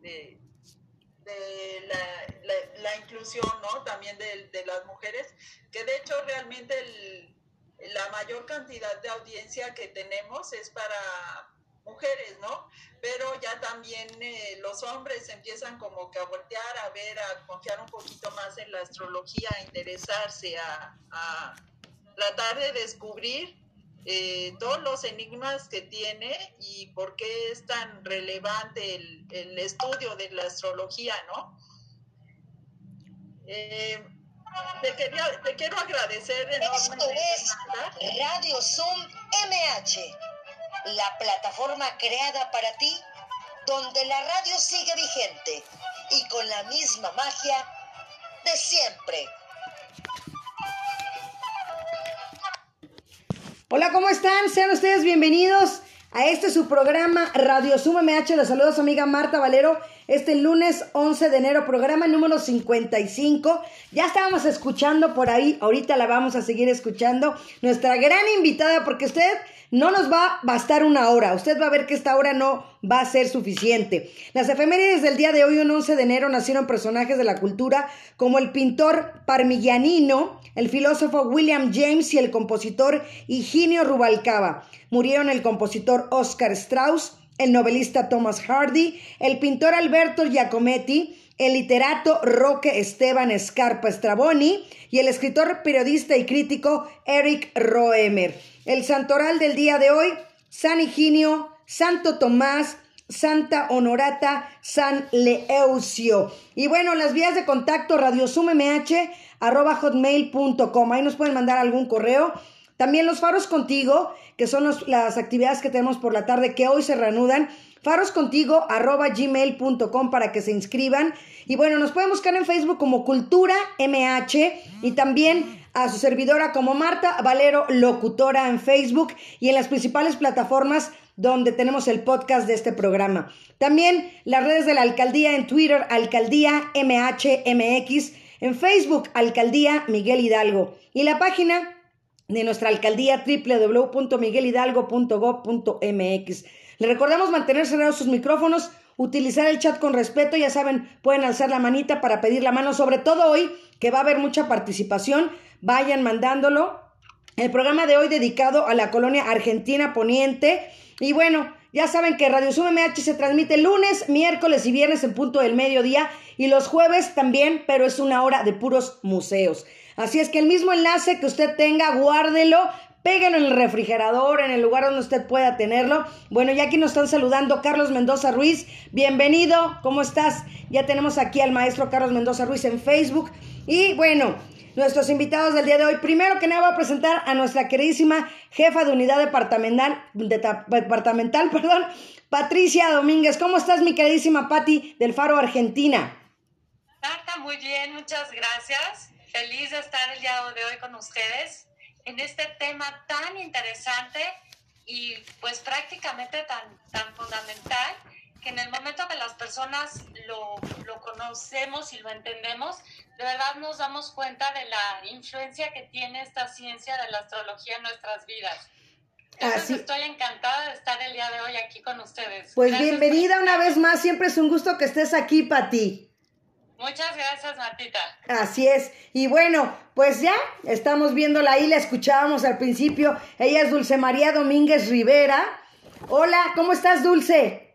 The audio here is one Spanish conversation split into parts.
de, la, inclusión, ¿no? También de, de, las mujeres, que de hecho realmente la mayor cantidad de audiencia que tenemos es para mujeres, ¿no? Pero ya también eh, los hombres empiezan como que a voltear, a ver, a confiar un poquito más en la astrología, a interesarse, a, a tratar de descubrir eh, todos los enigmas que tiene y por qué es tan relevante el, estudio de la astrología, ¿no? Eh, te, te, quiero agradecer Esto es Radio Zoom MH, la plataforma creada para ti, donde la radio sigue vigente y con la misma magia de siempre. Hola, ¿cómo están? Sean ustedes bienvenidos a este su programa Radio Suma MH. Les saluda su amiga Marta Valero. Este lunes 11 de enero, programa número 55. Ya estábamos escuchando por ahí, ahorita la vamos a seguir escuchando. Nuestra gran invitada, porque usted no nos va a bastar una hora. Usted va a ver que esta hora no va a ser suficiente. Las efemérides del día de hoy, un 11 de enero, nacieron personajes de la cultura como el pintor parmigianino, el filósofo William James y el compositor Higinio Rubalcaba. Murieron el compositor Oscar Strauss, el novelista Thomas Hardy, el pintor Alberto Giacometti, el literato Roque Esteban Escarpa Straboni y el escritor, periodista y crítico Eric Roemer. El santoral del día de hoy, San Higinio, Santo Tomás, Santa Honorata, San Leeucio. Y bueno, las vías de contacto radiosumemh arroba hotmail.com. Ahí nos pueden mandar algún correo. También los faros contigo, que son las actividades que tenemos por la tarde que hoy se reanudan. Faroscontigo arroba gmail.com para que se inscriban. Y bueno, nos pueden buscar en Facebook como Cultura MH y también a su servidora como Marta Valero Locutora en Facebook y en las principales plataformas donde tenemos el podcast de este programa. También las redes de la alcaldía en Twitter, Alcaldía MHMX, en Facebook, Alcaldía Miguel Hidalgo y la página de nuestra alcaldía www.miguelhidalgo.gov.mx. Le recordamos mantener cerrados sus micrófonos, utilizar el chat con respeto, ya saben, pueden alzar la manita para pedir la mano, sobre todo hoy, que va a haber mucha participación vayan mandándolo. El programa de hoy dedicado a la colonia argentina poniente. Y bueno, ya saben que Radio Sum MH se transmite lunes, miércoles y viernes en punto del mediodía y los jueves también, pero es una hora de puros museos. Así es que el mismo enlace que usted tenga, guárdelo, péguenlo en el refrigerador, en el lugar donde usted pueda tenerlo. Bueno, ya aquí nos están saludando Carlos Mendoza Ruiz. Bienvenido, ¿cómo estás? Ya tenemos aquí al maestro Carlos Mendoza Ruiz en Facebook. Y bueno, nuestros invitados del día de hoy. Primero que nada voy a presentar a nuestra queridísima jefa de unidad departamental, departamental, perdón, Patricia Domínguez. ¿Cómo estás, mi queridísima Patti del Faro Argentina? Marta, muy bien, muchas gracias. Feliz de estar el día de hoy con ustedes en este tema tan interesante y pues prácticamente tan, tan fundamental que en el momento que las personas lo, lo, conocemos y lo entendemos, de verdad nos damos cuenta de la influencia que tiene esta ciencia de la astrología en nuestras vidas. Así. estoy encantada de estar el día de hoy aquí con ustedes. Pues bienvenida una vez más, siempre es un gusto que estés aquí, Pati. Muchas gracias, Matita. Así es. Y bueno, pues ya estamos viéndola ahí, la escuchábamos al principio. Ella es Dulce María Domínguez Rivera. Hola, ¿cómo estás, Dulce?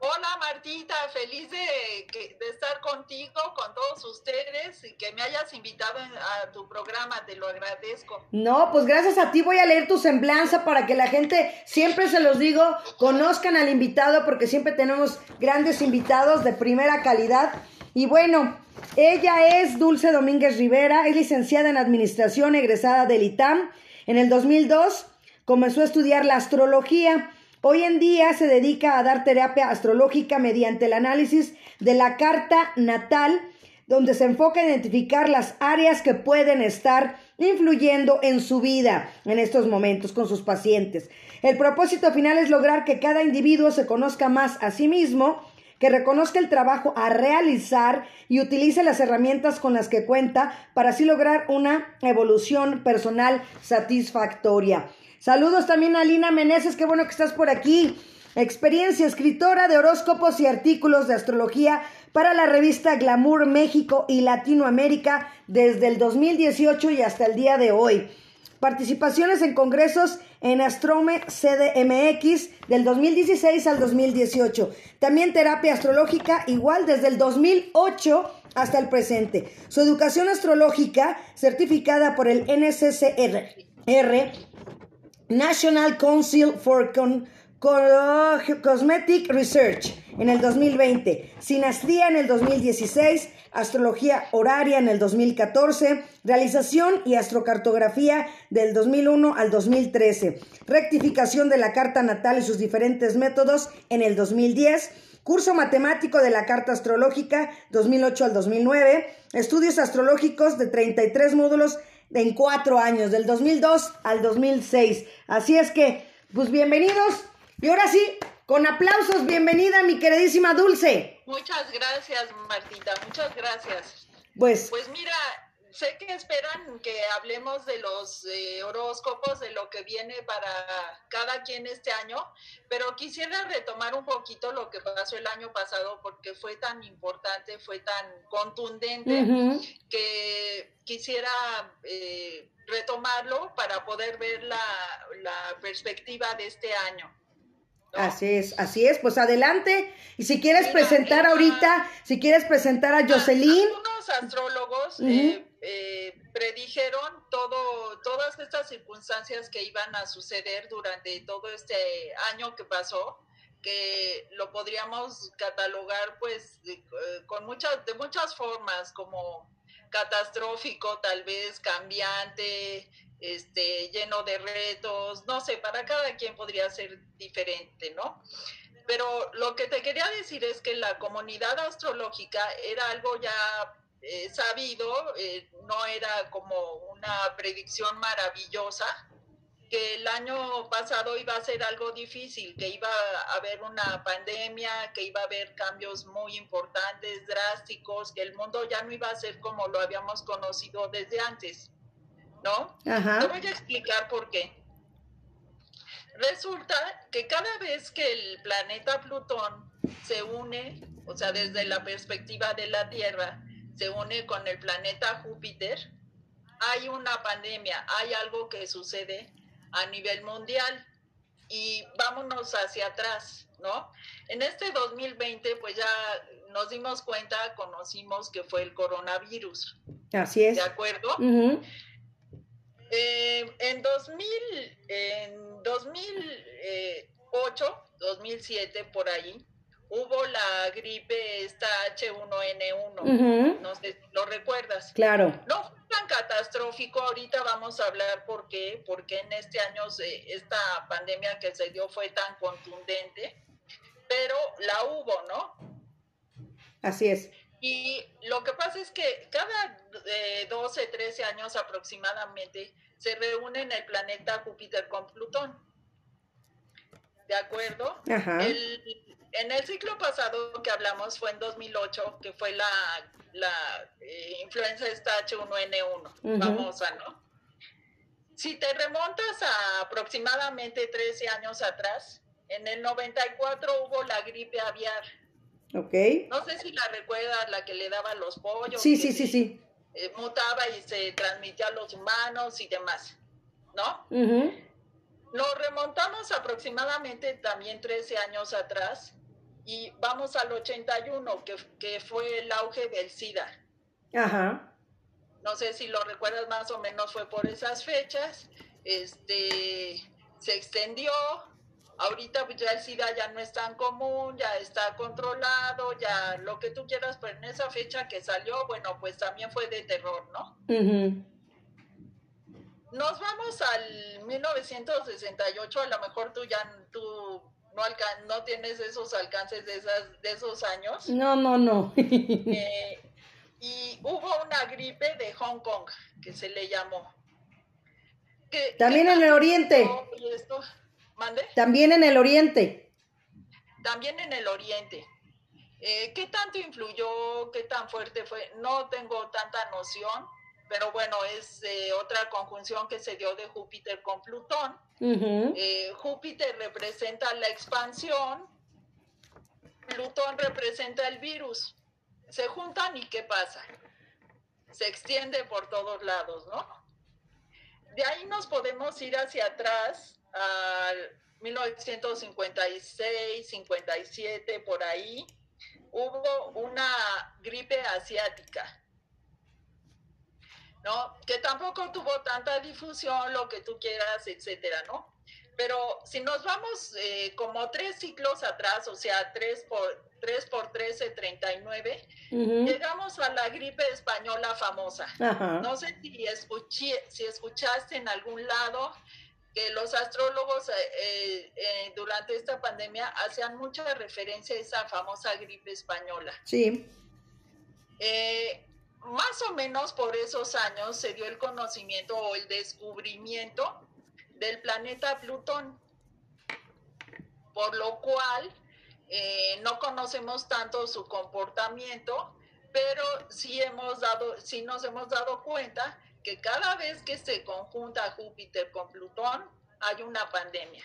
Hola Martita, feliz de, estar contigo, con todos ustedes y que me hayas invitado a tu programa, te lo agradezco. No, pues gracias a ti voy a leer tu semblanza para que la gente, siempre se los digo, conozcan al invitado porque siempre tenemos grandes invitados de primera calidad. Y bueno, ella es Dulce Domínguez Rivera, es licenciada en Administración, egresada del ITAM. En el 2002 comenzó a estudiar la astrología Hoy en día se dedica a dar terapia astrológica mediante el análisis de la carta natal, donde se enfoca en identificar las áreas que pueden estar influyendo en su vida en estos momentos con sus pacientes. El propósito final es lograr que cada individuo se conozca más a sí mismo, que reconozca el trabajo a realizar y utilice las herramientas con las que cuenta para así lograr una evolución personal satisfactoria. Saludos también a Lina Meneses, qué bueno que estás por aquí. Experiencia escritora de horóscopos y artículos de astrología para la revista Glamour México y Latinoamérica desde el 2018 y hasta el día de hoy. Participaciones en congresos en Astrome CDMX del 2016 al 2018. También terapia astrológica igual desde el 2008 hasta el presente. Su educación astrológica certificada por el NCCR, National Council for Cosmetic Research en el 2020, Sinastría en el 2016, Astrología Horaria en el 2014, Realización y Astrocartografía del 2001 al 2013, Rectificación de la Carta Natal y sus diferentes métodos en el 2010, Curso Matemático de la Carta Astrológica 2008 al 2009, Estudios Astrológicos de 33 módulos en cuatro años, del 2002 al 2006. Así es que, pues bienvenidos. Y ahora sí, con aplausos, bienvenida mi queridísima Dulce. Muchas gracias, Martita, muchas gracias. Pues, pues mira, sé que esperan que hablemos de los eh, horóscopos, de lo que viene para cada quien este año, pero quisiera retomar un poquito lo que pasó el año pasado porque fue tan importante, fue tan contundente que quisiera eh, retomarlo para poder ver la, la perspectiva de este año. Así es, así es, pues adelante. Y si quieres presentar ahorita, si quieres presentar a Jocelyn. Algunos astrólogos eh, eh, predijeron todo, todas estas circunstancias que iban a suceder durante todo este año que pasó, que lo podríamos catalogar pues eh, con muchas, de muchas formas, como catastrófico, tal vez cambiante, este, lleno de retos, no sé, para cada quien podría ser diferente, ¿no? Pero lo que te quería decir es que la comunidad astrológica era algo ya eh, sabido, eh, no era como una predicción maravillosa, que el año pasado iba a ser algo difícil, que iba a haber una pandemia, que iba a haber cambios muy importantes, drásticos, que el mundo ya no iba a ser como lo habíamos conocido desde antes. ¿no? Te voy a explicar por qué. Resulta que cada vez que el planeta Plutón se une, o sea, desde la perspectiva de la Tierra, se une con el planeta Júpiter, hay una pandemia, hay algo que sucede a nivel mundial y vámonos hacia atrás, ¿no? En este 2020, pues ya nos dimos cuenta, conocimos que fue el coronavirus. Así es. ¿De acuerdo? Eh, en 2000, en 2008, 2007, por ahí, hubo la gripe esta H1N1. No sé si lo recuerdas. Claro. No tan catastrófico. Ahorita vamos a hablar por qué. Porque en este año esta pandemia que se dio fue tan contundente. Pero la hubo, ¿no? Así es. Y lo que pasa es que cada 12, eh, 13 años aproximadamente se reúnen el planeta Júpiter con Plutón. ¿De acuerdo? en el ciclo pasado que hablamos fue en 2008, que fue la, la eh, influenza esta H1N1, Vamos a ¿no? Si te remontas a aproximadamente 13 años atrás, en el 94 hubo la gripe aviar Ok. No sé si la recuerdas, la que le daba los pollos. Sí, sí, sí, sí. Eh, mutaba y se transmitía a los humanos y demás, ¿no? Nos remontamos aproximadamente también 13 años atrás y vamos al 81, que, que fue el auge del SIDA. Ajá. No sé si lo recuerdas más o menos, fue por esas fechas. Este, se extendió, Ahorita pues ya el SIDA ya no es tan común, ya está controlado, ya lo que tú quieras, pero en esa fecha que salió, bueno, pues también fue de terror, ¿no? Nos vamos al 1968, a lo mejor tú ya tú no, no tienes esos alcances de, esas, de esos años. No, no, no. Eh, y hubo una gripe de Hong Kong, que se le llamó. También en el oriente. También en el oriente. También en el oriente. Eh, ¿Qué tanto influyó? ¿Qué tan fuerte fue? No tengo tanta noción, pero bueno, es eh, otra conjunción que se dio de Júpiter con Plutón. Eh, Júpiter representa la expansión, Plutón representa el virus. Se juntan y ¿qué pasa? Se extiende por todos lados, ¿no? De ahí nos podemos ir hacia atrás al 1956, 57, por ahí. Hubo una gripe asiática ¿no? Que tampoco tuvo tanta difusión, lo que tú quieras, etcétera, ¿no? Pero si nos vamos eh, como tres ciclos atrás, o sea, tres por, tres por 13, 39, llegamos a la gripe española famosa. No sé si, escuché, si escuchaste en algún lado que los astrólogos eh, eh, durante esta pandemia hacían mucha referencia a esa famosa gripe española. Sí más o menos por esos años se dio el conocimiento o el descubrimiento del planeta Plutón, por lo cual eh, no conocemos tanto su comportamiento, pero sí hemos dado, sí nos hemos dado cuenta que cada vez que se conjunta Júpiter con Plutón hay una pandemia.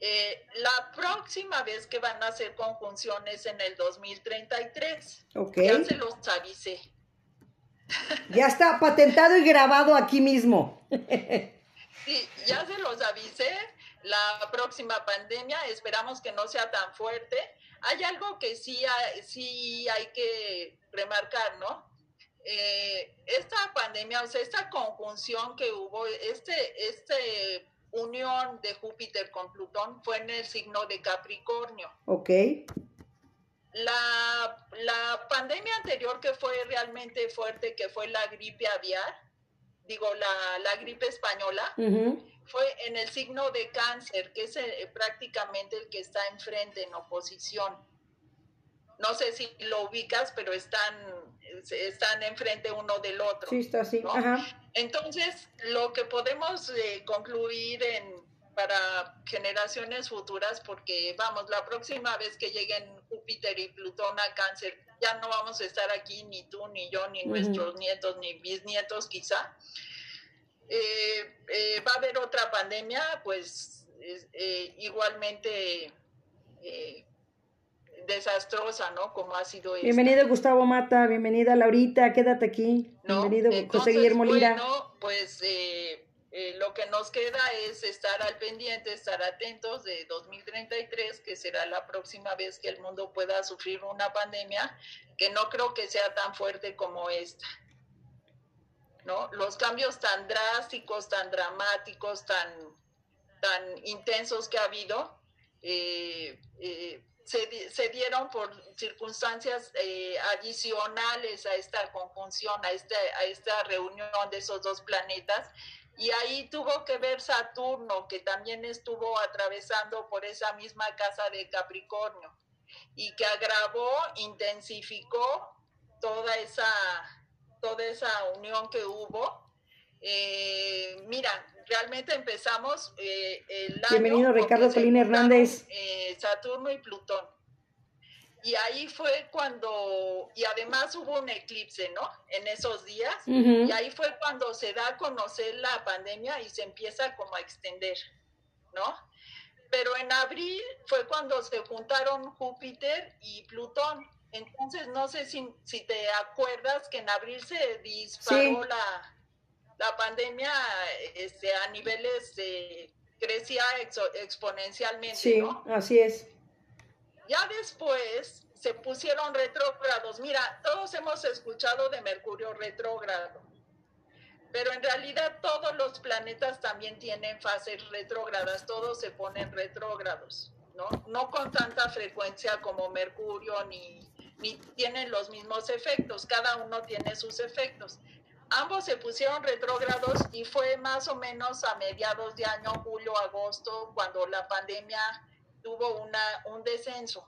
Eh, la próxima vez que van a hacer conjunciones en el 2033. Ya se los avisé. Ya está patentado y grabado aquí mismo. sí, ya se los avisé. La próxima pandemia, esperamos que no sea tan fuerte. Hay algo que sí hay, sí hay que remarcar, ¿no? Eh, esta pandemia, o sea, esta conjunción que hubo, este, este unión de Júpiter con Plutón fue en el signo de Capricornio. Ok. La, la pandemia anterior que fue realmente fuerte, que fue la gripe aviar, digo, la, la gripe española, fue en el signo de cáncer, que es eh, prácticamente el que está enfrente en oposición. No sé si lo ubicas, pero están están enfrente uno del otro. Sí, está así. Entonces, lo que podemos eh, concluir en, para generaciones futuras, porque vamos, la próxima vez que lleguen Júpiter y Plutón a cáncer, ya no vamos a estar aquí ni tú, ni yo, ni nuestros nietos, ni bisnietos quizá. Eh, eh, va a haber otra pandemia, pues igualmente desastrosa, ¿no? Como ha sido esta. Bienvenido Gustavo Mata, bienvenida Laurita, quédate aquí. Bienvenido José Guillermo Lira. Bueno, pues eh, eh, lo que nos queda es estar al pendiente, estar atentos de 2033, que será la próxima vez que el mundo pueda sufrir una pandemia, que no creo que sea tan fuerte como esta. ¿No? Los cambios tan drásticos, tan dramáticos, tan, tan intensos que ha habido, eh, se, dieron por circunstancias eh, adicionales a esta conjunción, a, este, a esta reunión de esos dos planetas. Y ahí tuvo que ver Saturno, que también estuvo atravesando por esa misma casa de Capricornio y que agravó, intensificó toda esa, toda esa unión que hubo. Eh, mira, realmente empezamos eh, el año Bienvenido Ricardo Colín Hernández. Eh, Saturno y Plutón. Y ahí fue cuando, y además hubo un eclipse, ¿no? En esos días. Y ahí fue cuando se da a conocer la pandemia y se empieza como a extender, ¿no? Pero en abril fue cuando se juntaron Júpiter y Plutón. Entonces, no sé si, si te acuerdas que en abril se disparó la, la pandemia este, a niveles crecía exponencialmente. Sí, así es. Ya después se pusieron retrógrados. Mira, todos hemos escuchado de Mercurio retrógrado, pero en realidad todos los planetas también tienen fases retrógradas, todos se ponen retrógrados, ¿no? No con tanta frecuencia como Mercurio ni, ni tienen los mismos efectos, cada uno tiene sus efectos. Ambos se pusieron retrógrados y fue más o menos a mediados de año, julio, agosto, cuando la pandemia tuvo una, un descenso.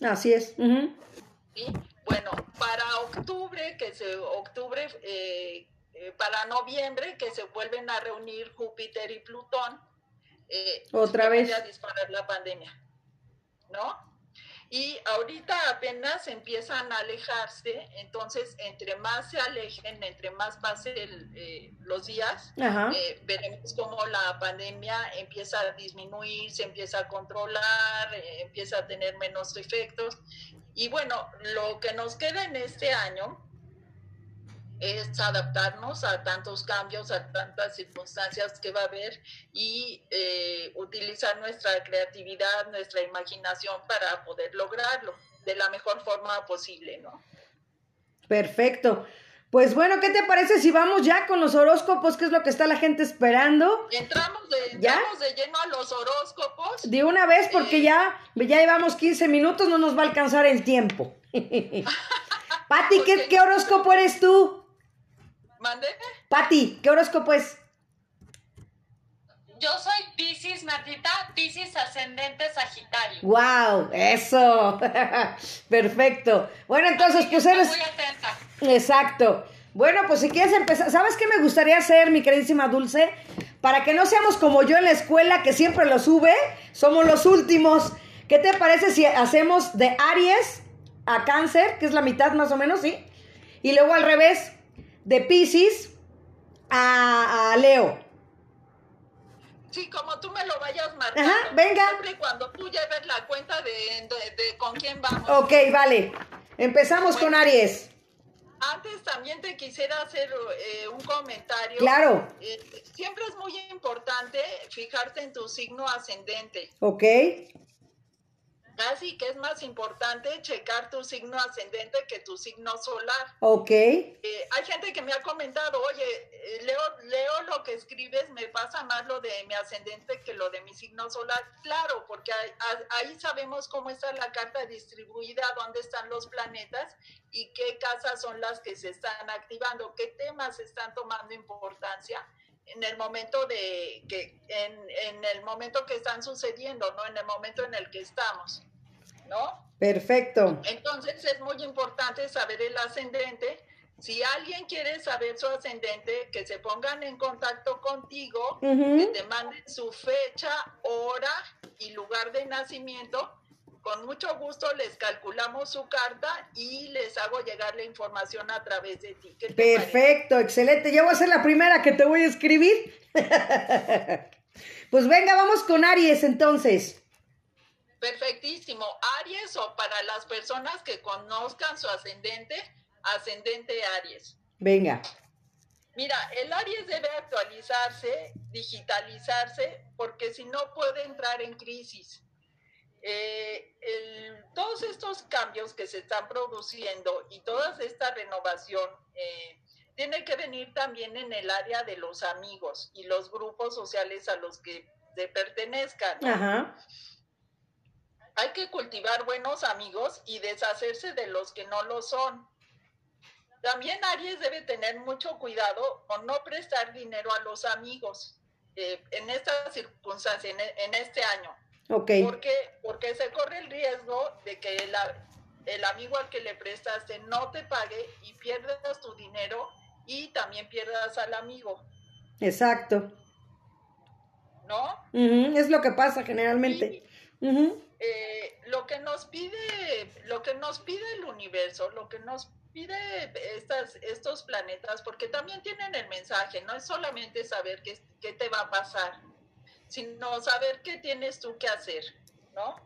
Así es. Bueno, para octubre, que se, octubre, eh, eh, para noviembre, que se vuelven a reunir Júpiter y Plutón, eh, otra vez a disparar la pandemia, ¿no? Y ahorita apenas empiezan a alejarse, entonces entre más se alejen, entre más pasen eh, los días, eh, veremos cómo la pandemia empieza a disminuir, se empieza a controlar, eh, empieza a tener menos efectos. Y bueno, lo que nos queda en este año es adaptarnos a tantos cambios, a tantas circunstancias que va a haber y eh, utilizar nuestra creatividad, nuestra imaginación para poder lograrlo de la mejor forma posible, ¿no? Perfecto. Pues bueno, ¿qué te parece si vamos ya con los horóscopos? ¿Qué es lo que está la gente esperando? Entramos de, de lleno a los horóscopos. De una vez, porque eh, ya, ya llevamos 15 minutos, no nos va a alcanzar el tiempo. Pati, ¿qué, ¿qué horóscopo eres tú? ¿Mande? Pati, ¿qué horóscopo es? Yo soy Pisces, Martita, Pisces ascendente Sagitario. ¡Wow! ¡Eso! Perfecto. Bueno, entonces, pues eres. Muy atenta. Exacto. Bueno, pues si quieres empezar, ¿sabes qué me gustaría hacer, mi queridísima Dulce? Para que no seamos como yo en la escuela, que siempre lo sube, somos los últimos. ¿Qué te parece si hacemos de Aries a Cáncer, que es la mitad más o menos, sí? Y luego al revés, de Pisces a, Leo. Sí, como tú me lo vayas marcando. Ajá, venga. Siempre cuando tú lleves la cuenta de, con quién vamos. Ok, vale. Empezamos con Aries. Antes también te quisiera hacer eh, un comentario. Claro. Eh, siempre es muy importante fijarte en tu signo ascendente. Ok casi que es más importante checar tu signo ascendente que tu signo solar. Ok. Eh, hay gente que me ha comentado, oye, eh, leo, leo lo que escribes, me pasa más lo de mi ascendente que lo de mi signo solar. Claro, porque ahí, sabemos cómo está la carta distribuida, dónde están los planetas y qué casas son las que se están activando, qué temas están tomando importancia en el momento de que en, en, el momento que están sucediendo, no en el momento en el que estamos, ¿no? Perfecto. Entonces es muy importante saber el ascendente. Si alguien quiere saber su ascendente, que se pongan en contacto contigo, que te manden su fecha, hora y lugar de nacimiento con mucho gusto les calculamos su carta y les hago llegar la información a través de ti. Perfecto, excelente. Ya voy a ser la primera que te voy a escribir. pues venga, vamos con Aries entonces. Perfectísimo. Aries o para las personas que conozcan su ascendente, ascendente Aries. Venga. Mira, el Aries debe actualizarse, digitalizarse, porque si no puede entrar en crisis eh, todos estos cambios que se están produciendo y toda esta renovación eh, tiene que venir también en el área de los amigos y los grupos sociales a los que se pertenezcan. Hay que cultivar buenos amigos y deshacerse de los que no lo son. También Aries debe tener mucho cuidado con no prestar dinero a los amigos eh, en esta circunstancia, en este año Okay. Porque, porque se corre el riesgo de que el, el amigo al que le prestaste no te pague y pierdas tu dinero y también pierdas al amigo. Exacto. ¿No? Es lo que pasa generalmente. Eh, lo que nos pide, lo que nos pide el universo, lo que nos pide estas, estos planetas, porque también tienen el mensaje, no es solamente saber qué, qué te va a pasar, sino saber qué tienes tú que hacer, ¿no?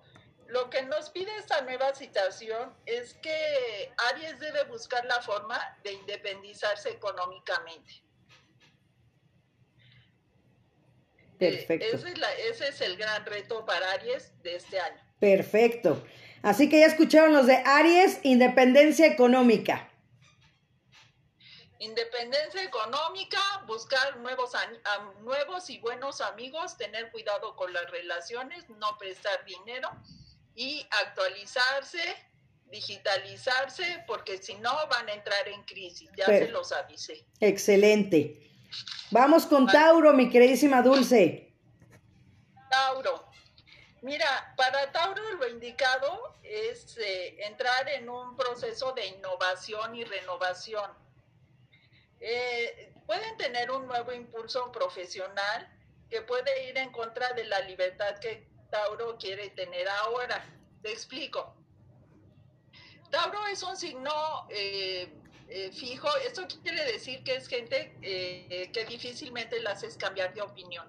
Lo que nos pide esta nueva situación es que Aries debe buscar la forma de independizarse económicamente. Perfecto. ese, es ese es el gran reto para Aries de este año. Perfecto. Así que ya escucharon los de Aries, independencia económica. Independencia económica, buscar nuevos, nuevos y buenos amigos, tener cuidado con las relaciones, no prestar dinero y actualizarse, digitalizarse, porque si no van a entrar en crisis, ya se los avisé. Excelente. Vamos con Tauro, mi queridísima Dulce. Tauro. Mira, para Tauro lo indicado es eh, entrar en un proceso de innovación y renovación eh, pueden tener un nuevo impulso profesional que puede ir en contra de la libertad que Tauro quiere tener ahora. Te explico. Tauro es un signo eh, eh, fijo. Esto quiere decir que es gente eh, que difícilmente la haces cambiar de opinión.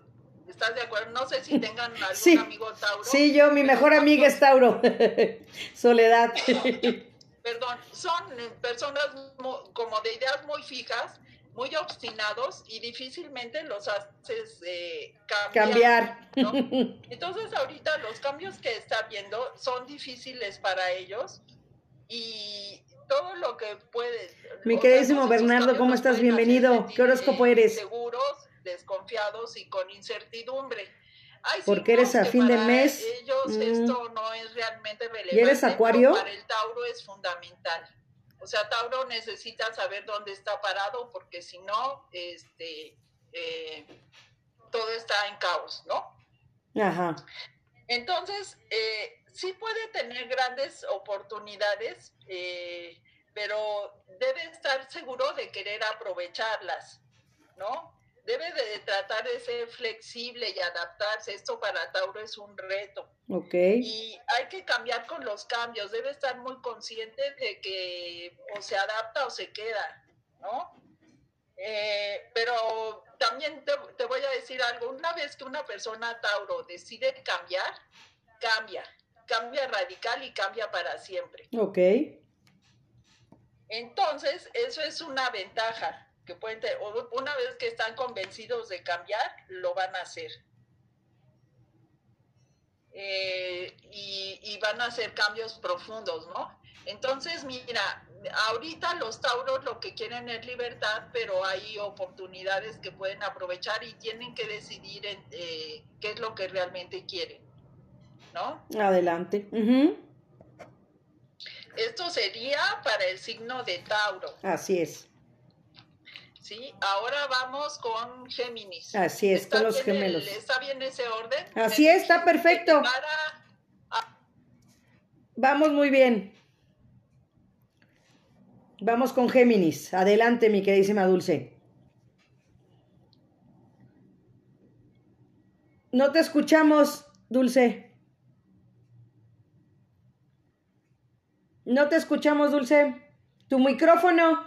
¿Estás de acuerdo? No sé si tengan algún amigo Tauro. Sí, yo, mi mejor amiga es Tauro. Soledad. Perdón, son personas como de ideas muy fijas, muy obstinados y difícilmente los haces eh, cambiar. Entonces ahorita los cambios que está viendo son difíciles para ellos y todo lo que puede... Mi queridísimo Bernardo, ¿cómo estás? Bienvenido. ¿Qué horóscopo eres? Seguros, desconfiados y con incertidumbre. Porque eres a fin de mes. Ellos mm. esto no es realmente relevante. ¿Y eres acuario? Para el Tauro es fundamental. O sea, Tauro necesita saber dónde está parado porque si no, este, eh, todo está en caos, ¿no? Ajá. Entonces, eh, sí puede tener grandes oportunidades, eh, pero debe estar seguro de querer aprovecharlas, ¿no? Debe de tratar de ser flexible y adaptarse. Esto para Tauro es un reto. Ok. Y hay que cambiar con los cambios. Debe estar muy consciente de que o se adapta o se queda, ¿no? Eh, pero también te, te voy a decir algo. Una vez que una persona Tauro decide cambiar, cambia cambia radical y cambia para siempre. Ok. Entonces, eso es una ventaja que pueden tener. Una vez que están convencidos de cambiar, lo van a hacer. Eh, y, van a hacer cambios profundos, ¿no? Entonces, mira, ahorita los tauros lo que quieren es libertad, pero hay oportunidades que pueden aprovechar y tienen que decidir eh, qué es lo que realmente quieren. Adelante. Esto sería para el signo de Tauro. Así es. Sí, ahora vamos con Géminis. Así es, con los gemelos. ¿Está bien ese orden? Así es, está perfecto. Vamos muy bien. Vamos con Géminis. Adelante, mi queridísima Dulce. No te escuchamos, Dulce. No te escuchamos, Dulce. Tu micrófono.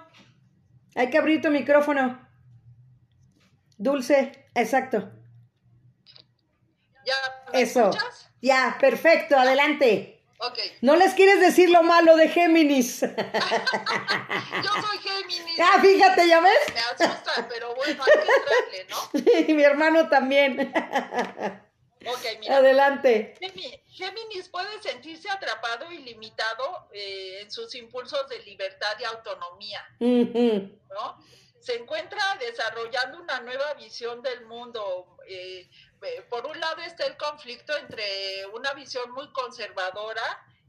Hay que abrir tu micrófono. Dulce, exacto. ¿Ya Eso. Ya, perfecto, adelante. Ok. No les quieres decir lo malo de Géminis. Yo soy Géminis. Ah, fíjate, ¿ya ves? Me asusta, pero bueno, hay que entrarle, ¿no? Sí, mi hermano también. Ok, mira. Adelante. Géminis puede sentirse atrapado y limitado eh, en sus impulsos de libertad y autonomía, ¿no? Se encuentra desarrollando una nueva visión del mundo. Eh, eh, por un lado está el conflicto entre una visión muy conservadora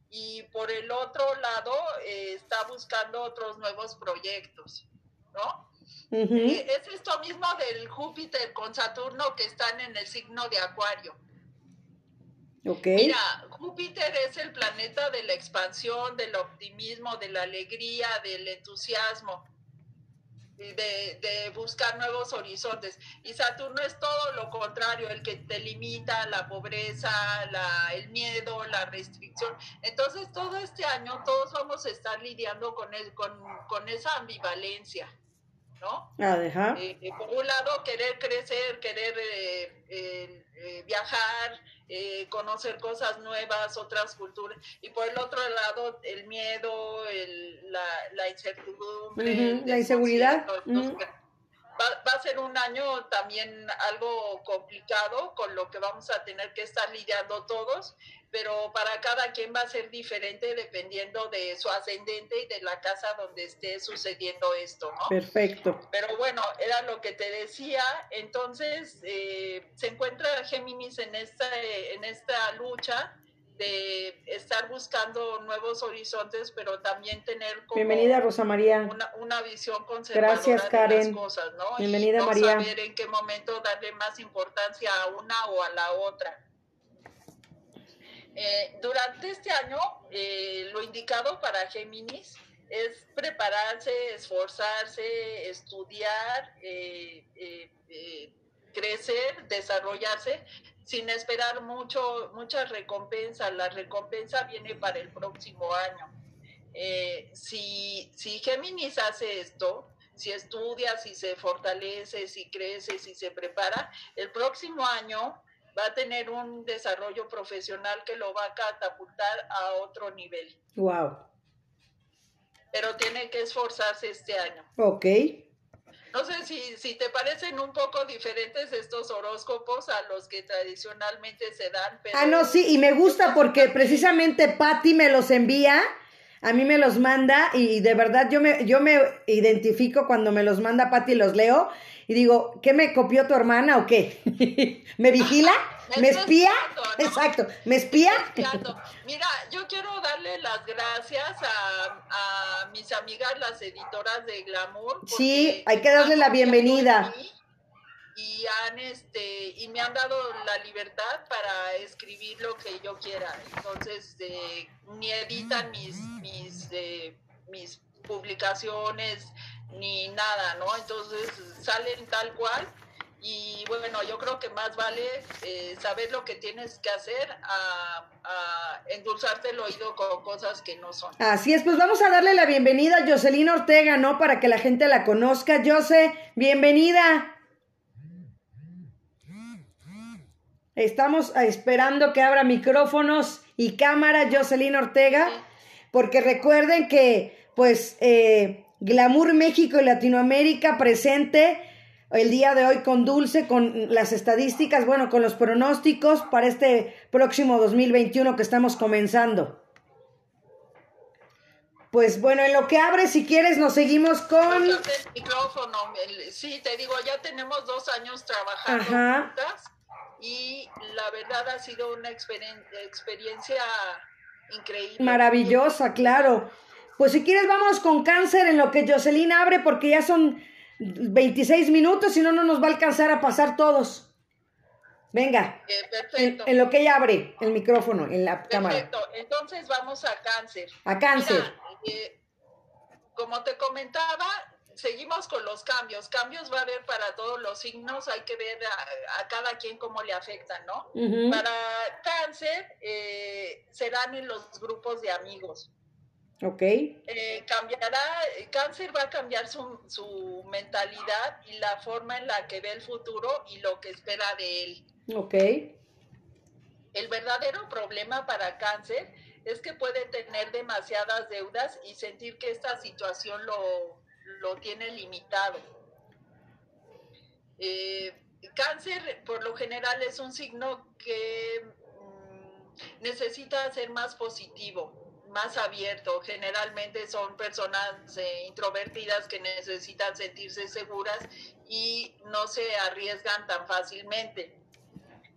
y por el otro lado está buscando otros nuevos proyectos, ¿no? Es esto mismo del Júpiter con Saturno que están en el signo de Acuario. Mira, Júpiter es el planeta de la expansión, del optimismo, de la alegría, del entusiasmo, de, de, buscar nuevos horizontes. Y Saturno es todo lo contrario, el que te limita, la pobreza, la, el miedo, la restricción. Entonces, todo este año todos vamos a estar lidiando con, el, con, con esa ambivalencia. ¿No? Ah, eh, eh, por un lado, querer crecer, querer eh, viajar, conocer cosas nuevas, otras culturas, y por el otro lado, el miedo, el, la, la, incertidumbre, la inseguridad. Va, a ser un año también algo complicado con lo que vamos a tener que estar lidiando todos, pero para cada quien va a ser diferente dependiendo de su ascendente y de la casa donde esté sucediendo esto, ¿no? Perfecto. Pero bueno, era lo que te decía, entonces eh, se encuentra Géminis en esta, en esta lucha de estar buscando nuevos horizontes, pero también tener como Bienvenida Rosa María. Una, visión conservadora Gracias, Karen. de las cosas, ¿no? Bienvenida y no María. saber en qué momento darle más importancia a una o a la otra. Eh, durante este año, eh, lo indicado para Géminis es prepararse, esforzarse, estudiar, eh, crecer, desarrollarse, sin esperar mucho, muchas recompensas. La recompensa viene para el próximo año. eh, si, si Géminis hace esto, si estudia, si se fortalece, si crece, si se prepara, el próximo año va a tener un desarrollo profesional que lo va a catapultar a otro nivel. Wow. Pero tiene que esforzarse este año. Ok. No sé si, si te parecen un poco diferentes estos horóscopos a los que tradicionalmente se dan. Pero... Ah, no, sí, y me gusta porque precisamente Patty me los envía, a mí me los manda y de verdad yo me, yo me identifico cuando me los manda Patty y los leo y digo, ¿qué me copió tu hermana o qué? ¿Me vigila? ¿Me espía? Exacto, ¿me espía? Mira, yo quiero darle las gracias a, a mis amigas las editoras de Glamour. Sí, hay que darle la bienvenida. Y han este y me han dado la libertad para escribir lo que yo quiera. Entonces, eh, ni editan mis mis eh, mis publicaciones ni nada, ¿no? Entonces salen tal cual y bueno, yo creo que más vale eh, saber lo que tienes que hacer a, endulzarte el oído con cosas que no son. Así es, pues vamos a darle la bienvenida a Jocelyn Ortega, ¿no? Para que la gente la conozca. Jose, bienvenida. Estamos esperando que abra micrófonos y cámara Jocelyn Ortega, porque recuerden que, pues, eh, Glamour México y Latinoamérica presente el día de hoy con Dulce, con las estadísticas, bueno, con los pronósticos para este próximo 2021 que estamos comenzando. Pues bueno, en lo que abre, si quieres, nos seguimos con... El micrófono, sí, te digo, ya tenemos dos años trabajando juntas y la verdad ha sido una experiencia increíble. Maravillosa, claro. Pues si quieres, vamos con cáncer en lo que Jocelyn abre, porque ya son 26 minutos, si no, no nos va a alcanzar a pasar todos. Venga. Eh, perfecto. En, lo que ella abre el micrófono en la cámara. Perfecto. Entonces vamos a cáncer. A cáncer. Eh, como te comentaba, seguimos con los cambios. Cambios va a haber para todos los signos, hay que ver a, cada quien cómo le afectan, ¿no? Para cáncer eh, serán en los grupos de amigos. Ok. Eh, cambiará, cáncer va a cambiar su, su, mentalidad y la forma en la que ve el futuro y lo que espera de él. Ok. El verdadero problema para cáncer es que puede tener demasiadas deudas y sentir que esta situación lo, lo tiene limitado. Eh, cáncer por lo general es un signo que mm, necesita ser más positivo más abierto. Generalmente son personas eh, introvertidas que necesitan sentirse seguras y no se arriesgan tan fácilmente.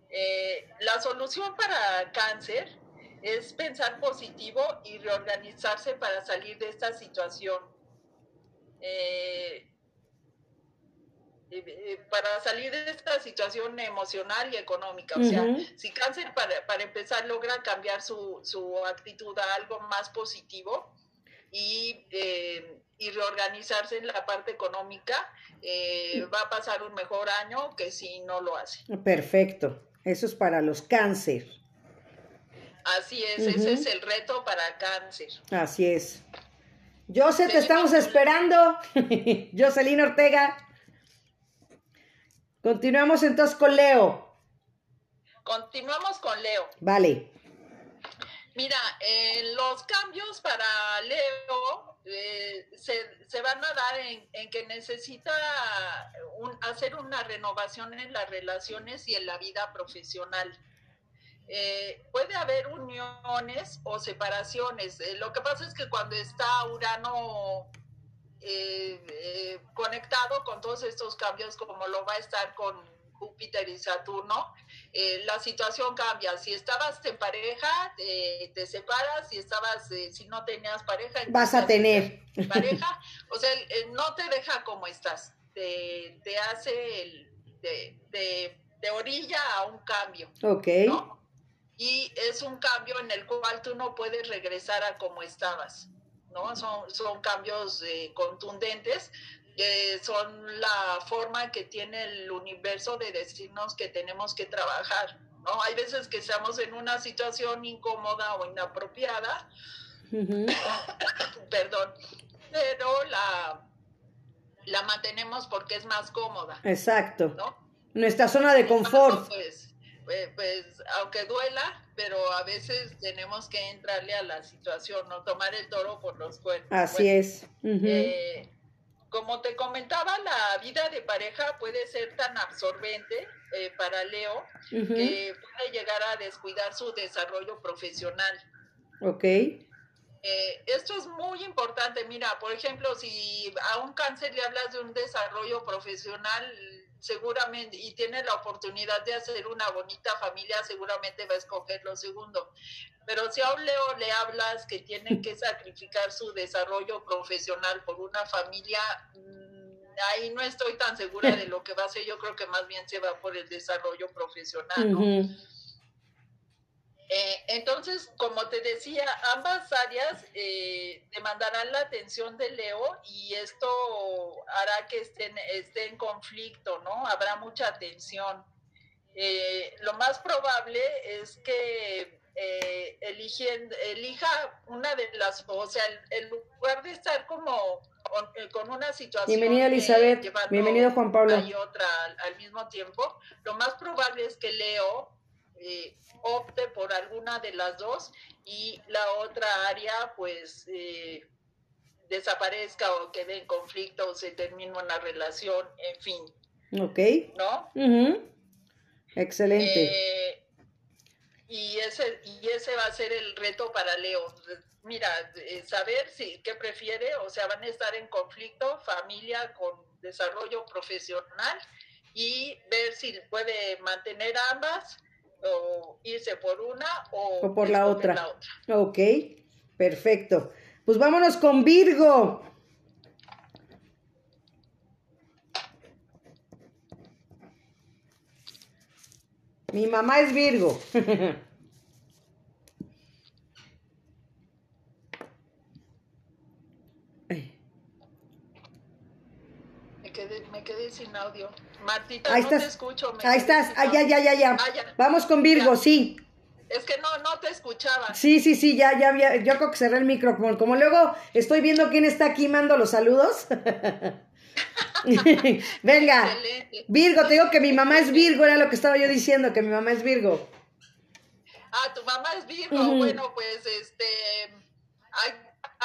Eh, la solución para cáncer es pensar positivo y reorganizarse para salir de esta situación. Eh, para salir de esta situación emocional y económica. O sea, si cáncer para, para, empezar logra cambiar su, su actitud a algo más positivo y, eh, y reorganizarse en la parte económica, va a pasar un mejor año que si no lo hace. Perfecto. Eso es para los cáncer. Así es, ese es el reto para cáncer. Así es. José, te estamos esperando. Jocelyn Ortega. Continuamos entonces con Leo. Continuamos con Leo. Vale. Mira, eh, los cambios para Leo eh, se, van a dar en, que necesita hacer una renovación en las relaciones y en la vida profesional. Eh, puede haber uniones o separaciones. lo que pasa es que cuando está Urano eh, eh, conectado con todos estos cambios como lo va a estar con Júpiter y Saturno, eh, la situación cambia. Si estabas en pareja, te separas, si estabas, si no tenías pareja, vas a tener pareja, o sea, no te deja como estás, te, te hace el, orilla a un cambio. Ok. Y es un cambio en el cual tú no puedes regresar a como estabas. Son, son cambios eh, contundentes, son la forma que tiene el universo de decirnos que tenemos que trabajar, ¿no? Hay veces que estamos en una situación incómoda o inapropiada perdón, pero la, la mantenemos porque es más cómoda. Exacto. ¿no? Nuestra zona de confort. Pues, pues, pues, aunque duela, pero a veces tenemos que entrarle a la situación, no tomar el toro por los cuernos. Así es. eh, como te comentaba, la vida de pareja puede ser tan absorbente eh, para Leo que puede llegar a descuidar su desarrollo profesional. Ok. Eh, esto es muy importante. Mira, por ejemplo, si a un cáncer le hablas de un desarrollo profesional, seguramente, y tiene la oportunidad de hacer una bonita familia, seguramente va a escoger lo segundo. Pero si a un Leo le hablas que tiene que sacrificar su desarrollo profesional por una familia, mm, ahí no estoy tan segura de lo que va a hacer. Yo creo que más bien se va por el desarrollo profesional, ¿no? Eh, entonces, como te decía, ambas áreas eh, demandarán la atención de Leo y esto hará que estén, esté en conflicto, ¿no? Habrá mucha tensión. Eh, lo más probable es que eligen, elija una de las, o sea, en lugar de estar como con, con una situación. Bienvenida Elizabeth, bienvenido Juan Pablo. Y otra al, al, mismo tiempo, lo más probable es que Leo eh, opte por alguna de las dos y la otra área pues eh, desaparezca o quede en conflicto o se termine una relación, en fin. Ok. ¿No? Uh -huh. Excelente. Eh, y, ese, y ese va a ser el reto para Leo. Mira, eh, saber si qué prefiere, o sea, van a estar en conflicto, familia con desarrollo profesional y ver si puede mantener ambas o irse por una o, o por la otra. la otra. Ok, perfecto. Pues vámonos con Virgo. Mi mamá es Virgo. me, quedé, me quedé sin audio. Martita, Ahí no estás. te escucho. me Ahí estás. Ah, ya, ya, ya, ya. Ah, ya. Vamos con Virgo, Ya. sí. Es que no, no te escuchaba. Sí, sí, sí, ya, ya, ya. Yo creo que cerré el micrófono. Como luego estoy viendo quién está aquí mando los saludos. Venga. Excelente. Virgo, te digo que mi mamá es Virgo, era lo que estaba yo diciendo, que mi mamá es Virgo. Ah, tu mamá es Virgo. Bueno, pues este. Ahí,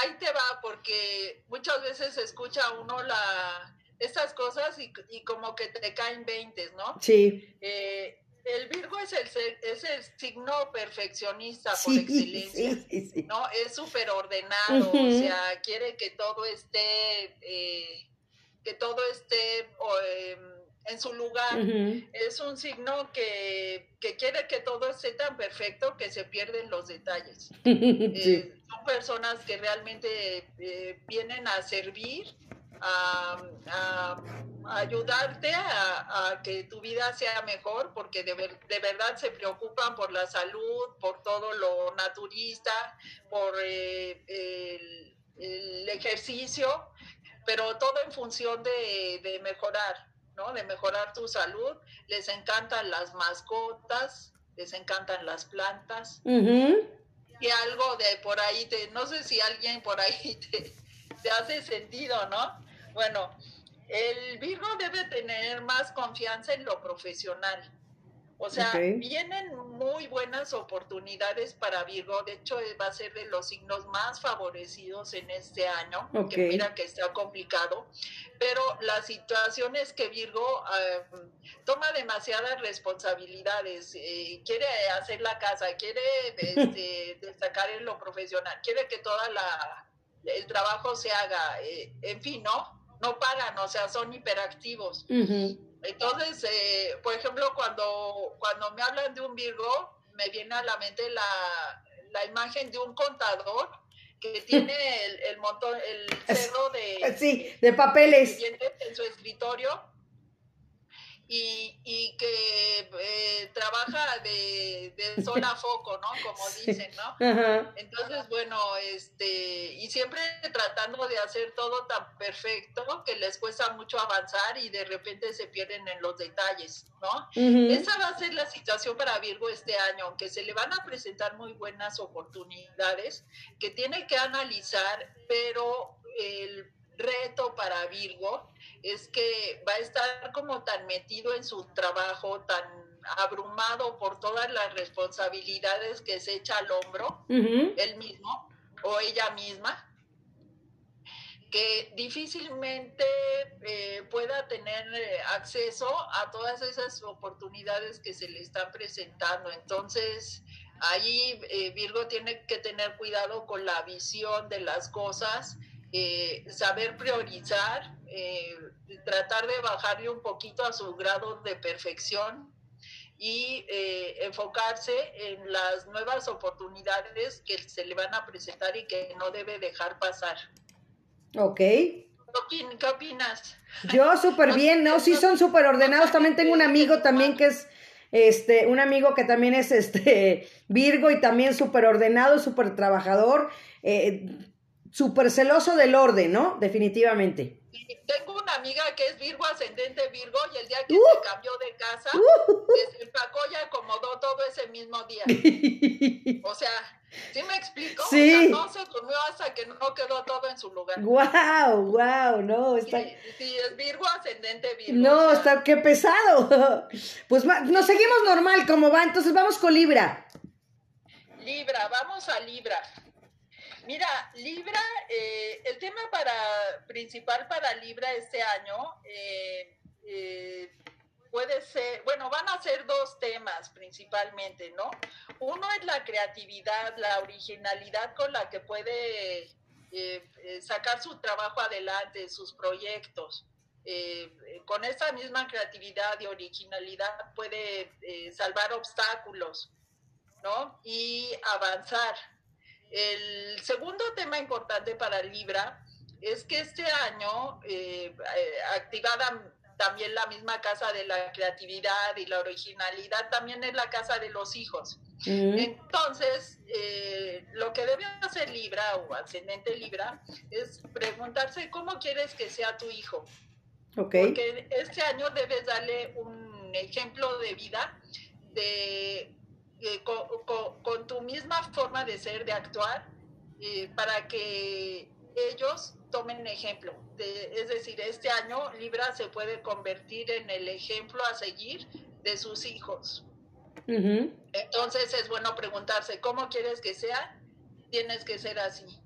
ahí te va, porque muchas veces escucha uno la estas cosas y, y como que te caen veintes, ¿no? Sí, Eh, el Virgo es el, es el signo perfeccionista por sí, excelencia. sí, sí, sí. ¿no? Es súper ordenado, o sea, quiere que todo esté, eh, que todo esté em, en su lugar. Es un signo que, que quiere que todo esté tan perfecto que se pierden los detalles. Eh, son personas que realmente vienen a servir, a, a- a ayudarte a, que tu vida sea mejor, porque de, ver- de verdad se preocupan por la salud, por todo lo naturista, por eh, el, el ejercicio, pero todo en función de, de mejorar, ¿no? De mejorar tu salud. Les encantan las mascotas, les encantan las plantas y algo de por ahí, te, no sé si alguien por ahí te, te hace sentido, ¿no? Bueno, el Virgo debe tener más confianza en lo profesional. O sea, vienen muy buenas oportunidades para Virgo. De hecho, va a ser de los signos más favorecidos en este año. Que mira que está complicado. Pero la situación es que Virgo eh, toma demasiadas responsabilidades. eh, quiere hacer la casa, quiere este, destacar en lo profesional, quiere que toda la el trabajo se haga. eh, en fin, ¿no? No paran, o sea, son hiperactivos. Entonces, eh, por ejemplo, cuando, cuando me hablan de un Virgo, me viene a la mente la, la imagen de un contador que tiene el, el montón, el cerro de, Sí, de papeles. en su escritorio y, y que eh, trabaja de, de sol a foco, ¿no? Como dicen, ¿no? Ajá. Entonces, bueno, este, y siempre tratando de hacer todo tan perfecto que les cuesta mucho avanzar y de repente se pierden en los detalles, ¿no? Esa va a ser la situación para Virgo este año, aunque se le van a presentar muy buenas oportunidades que tiene que analizar, pero el reto para Virgo es que va a estar como tan metido en su trabajo, tan abrumado por todas las responsabilidades que se echa al hombro, él mismo o ella misma, que difícilmente eh, pueda tener eh, acceso a todas esas oportunidades que se le están presentando. Entonces, ahí eh, Virgo tiene que tener cuidado con la visión de las cosas eh, saber priorizar, eh, tratar de bajarle un poquito a su grado de perfección y eh, enfocarse en las nuevas oportunidades que se le van a presentar y que no debe dejar pasar. Ok. ¿Qué opinas? Yo súper bien, ¿no? Sí son súper ordenados. También tengo un amigo también que es, este, un amigo que también es, este, Virgo y también súper ordenado, súper trabajador. Eh, súper celoso del orden, ¿no? Definitivamente. Tengo una amiga que es Virgo, ascendente Virgo, y el día que uh. se cambió de casa, uh, se empacó y acomodó todo ese mismo día. o sea, ¿sí me explico? Sí. O sea, no se durmió hasta que no quedó todo en su lugar. ¡Guau! Wow, ¡Guau! no, está... Sí, es Virgo, ascendente Virgo. No, está, qué pesado. Pues nos seguimos normal, como va? Entonces vamos con Libra. Libra, vamos a Libra. Mira, Libra, eh, el tema para, principal para Libra este año eh, eh, puede ser, bueno, van a ser dos temas principalmente, ¿no? Uno es la creatividad, la originalidad con la que puede sacar su trabajo adelante, sus proyectos. con esa misma creatividad y originalidad puede salvar obstáculos, ¿no? Y avanzar. El segundo tema importante para Libra es que este año, eh, eh, activada también la misma casa de la creatividad y la originalidad, también es la casa de los hijos. Entonces, eh, lo que debe hacer Libra o ascendente Libra es preguntarse cómo quieres que sea tu hijo. Porque este año debes darle un ejemplo de vida de eh, con, tu misma forma de ser, de actuar, eh, para que ellos tomen ejemplo. es decir, este año Libra se puede convertir en el ejemplo a seguir de sus hijos. Entonces es bueno preguntarse, ¿cómo quieres que sea? Tienes que ser así,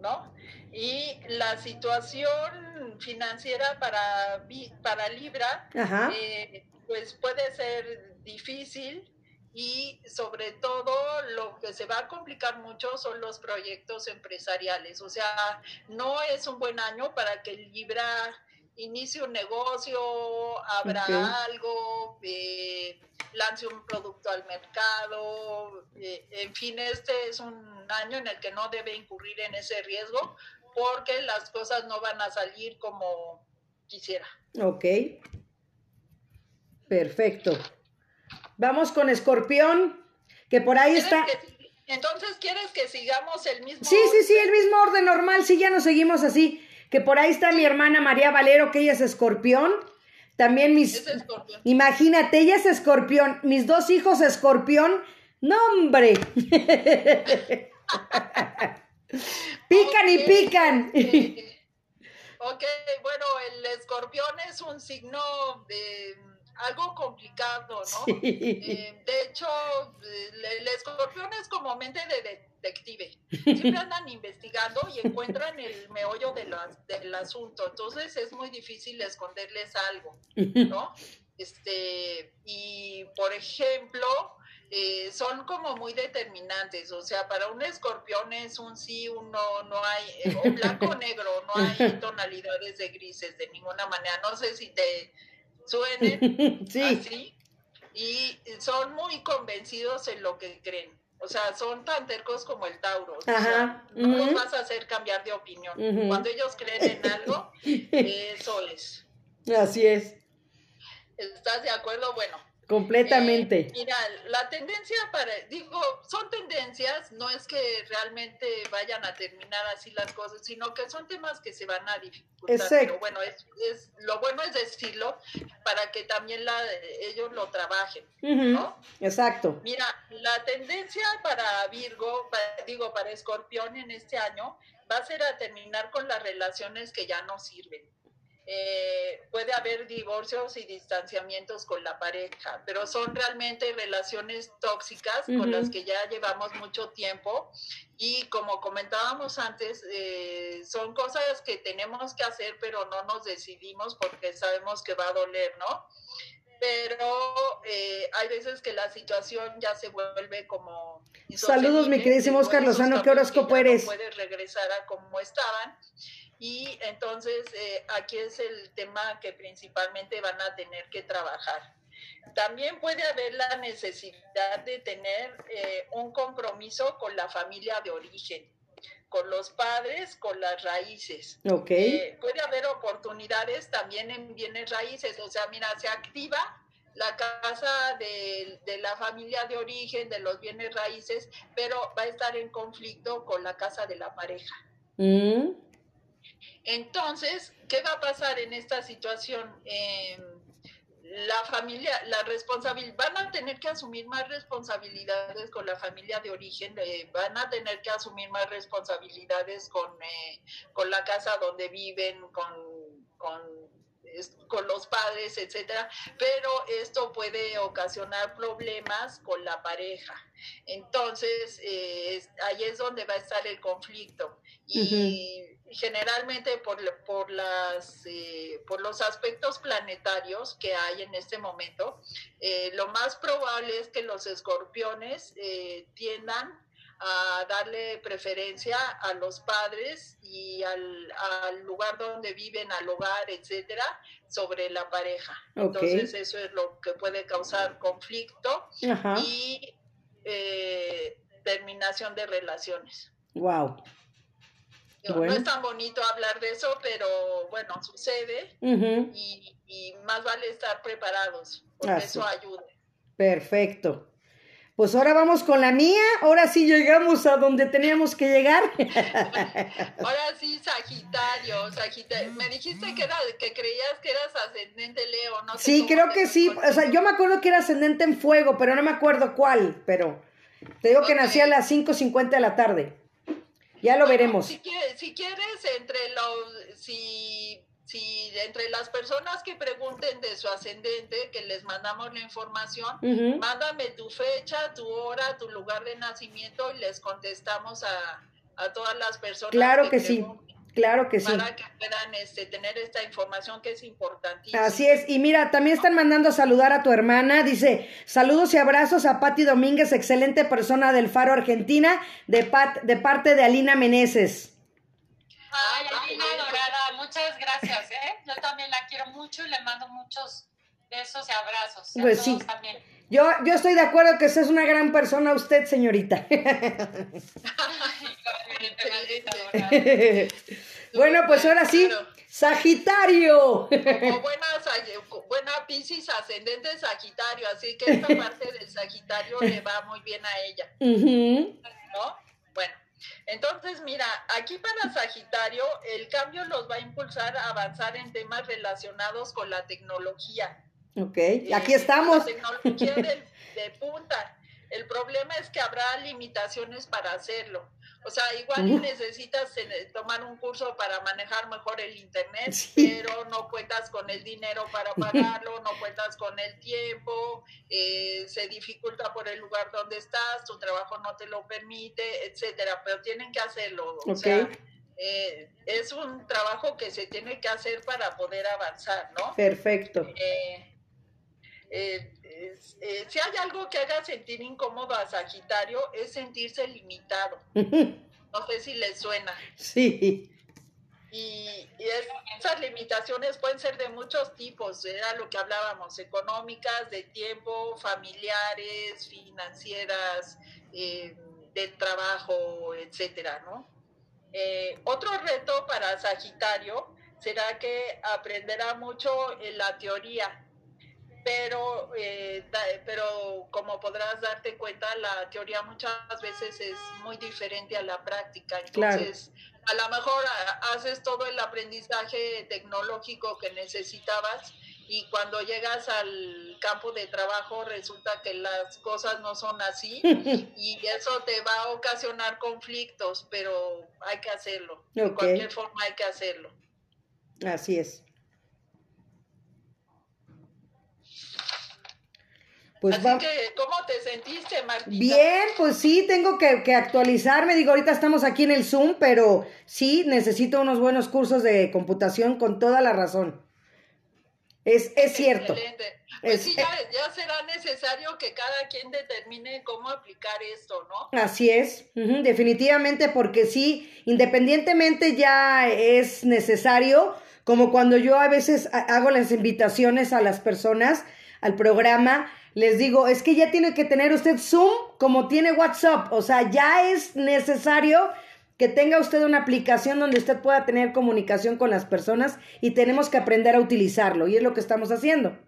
¿no? Y la situación financiera para, para Libra, eh, pues puede ser difícil, y sobre todo lo que se va a complicar mucho son los proyectos empresariales. O sea, no es un buen año para que Libra inicie un negocio, abra algo, eh, lance un producto al mercado. Eh, en fin, este es un año en el que no debe incurrir en ese riesgo porque las cosas no van a salir como quisiera. Ok. Perfecto. Vamos con Escorpión, que por ahí está. entonces, ¿quieres que sigamos el mismo Sí, sí, sí, el mismo orden normal, sí, ya nos seguimos así. Que por ahí está mi hermana María Valero, que ella es Escorpión. También mis... Es escorpión. Imagínate, ella es Escorpión. Mis dos hijos Escorpión. ¡No, hombre! pican y pican. ok, bueno, el escorpión es un signo de algo complicado, ¿no? Eh, de hecho, el, escorpión es como mente de detective. Siempre andan investigando y encuentran el meollo de del asunto. Entonces es muy difícil esconderles algo, ¿no? Este, y por ejemplo, eh, son como muy determinantes, o sea, para un escorpión es un sí, un no, no hay, eh, o blanco o negro, no hay tonalidades de grises de ninguna manera. No sé si te suenen así y son muy convencidos en lo que creen. O sea, son tan tercos como el Tauro. no los vas a hacer cambiar de opinión. Cuando ellos creen en algo, eso es. Así es. ¿Estás de acuerdo? Bueno. Completamente. Mira, la tendencia para, digo, son tendencias, no es que realmente vayan a terminar así las cosas, sino que son temas que se van a dificultar. Pero bueno, es, es, lo bueno es decirlo para que también la, ellos lo trabajen, ¿no? Exacto. Mira, la tendencia para Virgo, digo, para Escorpión en este año, va a ser a terminar con las relaciones que ya no sirven eh, puede haber divorcios y distanciamientos con la pareja, pero son realmente relaciones tóxicas con las que ya llevamos mucho tiempo y como comentábamos antes, eh, son cosas que tenemos que hacer, pero no nos decidimos porque sabemos que va a doler, ¿no? Pero eh, hay veces que la situación ya se vuelve como... Saludos, mi queridísimo Oscar Lozano, ¿qué horóscopo eres? Puedes regresar a como estaban y entonces eh, aquí es el tema que principalmente van a tener que trabajar. También puede haber la necesidad de tener eh, un compromiso con la familia de origen, con los padres, con las raíces. Okay. Eh, puede haber oportunidades también en bienes raíces, o sea, mira, se activa la casa de, la familia de origen, de los bienes raíces, pero va a estar en conflicto con la casa de la pareja. Mm. Entonces, ¿qué va a pasar en esta situación? Em, la familia, la responsabilidad, van a tener que asumir más responsabilidades con la familia de origen, eh, van a tener que asumir más responsabilidades con, eh, con la casa donde viven, con, con, con los padres, etcétera, pero esto puede ocasionar problemas con la pareja. Entonces, eh, ahí es donde va a estar el conflicto. Y generalmente por, por, las, eh, por los aspectos planetarios que hay en este momento, eh, lo más probable es que los escorpiones eh, tiendan a darle preferencia a los padres y al, al, lugar donde viven, al hogar, etcétera, sobre la pareja. Entonces, eso es lo que puede causar conflicto y terminación de relaciones. Wow. No es tan bonito hablar de eso, pero bueno, sucede y, más vale estar preparados, porque eso ayuda. Perfecto. Pues ahora vamos con la mía, ahora sí llegamos a donde teníamos que llegar. ahora sí, Sagitario, Sagitario. Me dijiste que, era, que creías que eras ascendente Leo, ¿no? Sí, creo que sí. O sea, yo me acuerdo que era ascendente en fuego, pero no me acuerdo cuál, pero te digo que nací a las 5.50 de la tarde. Ya lo veremos. Si quieres, si quieres, entre los, si, si entre las personas que pregunten de su ascendente, que les mandamos la información, mándame tu fecha, tu hora, tu lugar de nacimiento y les contestamos a, a todas las personas. Claro que, sí. Claro que sí. Para que puedan este, tener esta información que es importantísima. Así es. Y mira, también están mandando a saludar a tu hermana. Dice, saludos y abrazos a Patti Domínguez, excelente persona del Faro Argentina, de, Pat, de parte de Alina Meneses. Ay, Alina adorada, muchas gracias, ¿eh? Yo también la quiero mucho y le mando muchos besos y abrazos. pues sí. También. Yo, yo estoy de acuerdo que usted es una gran persona, usted, señorita. bueno, pues ahora sí, Sagitario. Como buena, buena Piscis ascendente Sagitario, así que esta parte del Sagitario le va muy bien a ella. ¿No? Bueno, entonces mira, aquí para Sagitario el cambio los va a impulsar a avanzar en temas relacionados con la tecnología. Ok, aquí estamos. La tecnología de, de punta. El problema es que habrá limitaciones para hacerlo. O sea, igual necesitas eh, tomar un curso para manejar mejor el Internet, pero no cuentas con el dinero para pagarlo, no cuentas con el tiempo, eh, se dificulta por el lugar donde estás, tu trabajo no te lo permite, etcétera, pero tienen que hacerlo. O sea, eh, es un trabajo que se tiene que hacer para poder avanzar, ¿no? Perfecto. Eh, si hay algo que haga sentir incómodo a Sagitario es sentirse limitado. No sé si le suena. Sí. Y, esas limitaciones pueden ser de muchos tipos, era lo que hablábamos, económicas, de tiempo, familiares, financieras, eh, de trabajo, etcétera, ¿no? Eh, otro reto para Sagitario será que aprenderá mucho en la teoría, pero, eh, pero como podrás darte cuenta, la teoría muchas veces es muy diferente a la práctica. Entonces, a lo mejor haces todo el aprendizaje tecnológico que necesitabas y cuando llegas al campo de trabajo resulta que las cosas no son así y eso te va a ocasionar conflictos, pero hay que hacerlo. De cualquier forma hay que hacerlo. Así es. Pues Así que, ¿cómo te sentiste, Martita? Bien, pues sí, tengo que, que, actualizarme. Digo, ahorita estamos aquí en el Zoom, pero sí, necesito unos buenos cursos de computación con toda la razón. Es, es cierto. Pues sí, ya, ya, será necesario que cada quien determine cómo aplicar esto, ¿no? Así es, definitivamente, porque sí, independientemente ya es necesario, como cuando yo a veces hago las invitaciones a las personas al programa, les digo, es que ya tiene que tener usted Zoom como tiene WhatsApp, o sea, ya es necesario que tenga usted una aplicación donde usted pueda tener comunicación con las personas y tenemos que aprender a utilizarlo y es lo que estamos haciendo.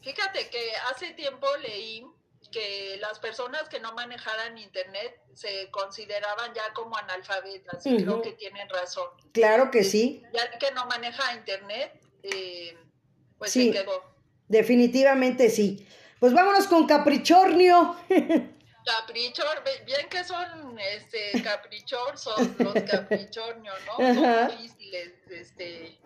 Fíjate que hace tiempo leí que las personas que no manejaran internet se consideraban ya como analfabetas y creo que tienen razón. Claro que sí. Ya que no maneja internet, eh, pues se quedó. Definitivamente sí. Pues vámonos con Caprichornio. Caprichor, bien que son este caprichor, son los caprichornios, ¿no? Son difíciles, este,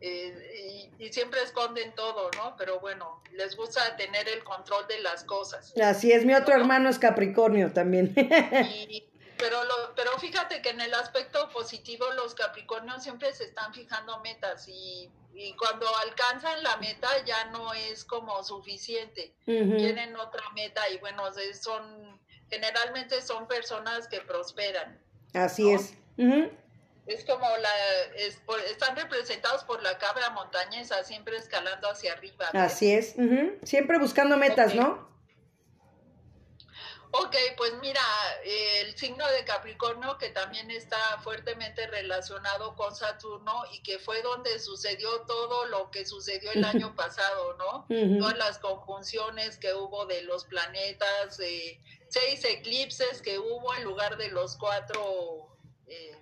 eh, y, siempre esconden todo, ¿no? Pero bueno, les gusta tener el control de las cosas. Así es, mi otro hermano es Capricornio también. pero, lo, pero fíjate que en el aspecto positivo los Capricornios siempre se están fijando metas y, y cuando alcanzan la meta ya no es como suficiente, tienen otra meta y bueno, son generalmente son personas que prosperan. Así es. Es como la, están representados por la cabra montañesa, siempre escalando hacia arriba. Así es, siempre buscando metas, ¿no? Ok, pues mira, el signo de Capricornio que también está fuertemente relacionado con Saturno y que fue donde sucedió todo lo que sucedió el año pasado, ¿no? Todas las conjunciones que hubo de los planetas, eh, seis eclipses que hubo en lugar de los cuatro eh,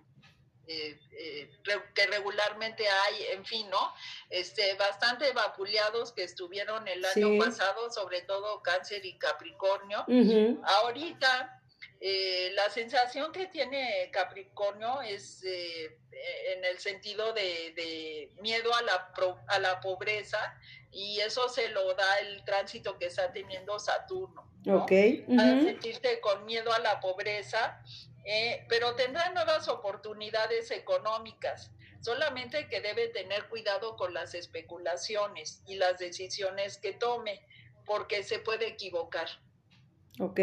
eh, eh, que regularmente hay, en fin, ¿no? Este, bastante vapuleados que estuvieron el año pasado, sobre todo Cáncer y Capricornio. Ahorita, la sensación que tiene Capricornio es en el sentido de, miedo a la, a la pobreza y eso se lo da el tránsito que está teniendo Saturno. Ok. A sentirte con miedo a la pobreza, eh, pero tendrá nuevas oportunidades económicas. Solamente que debe tener cuidado con las especulaciones y las decisiones que tome, porque se puede equivocar. Ok.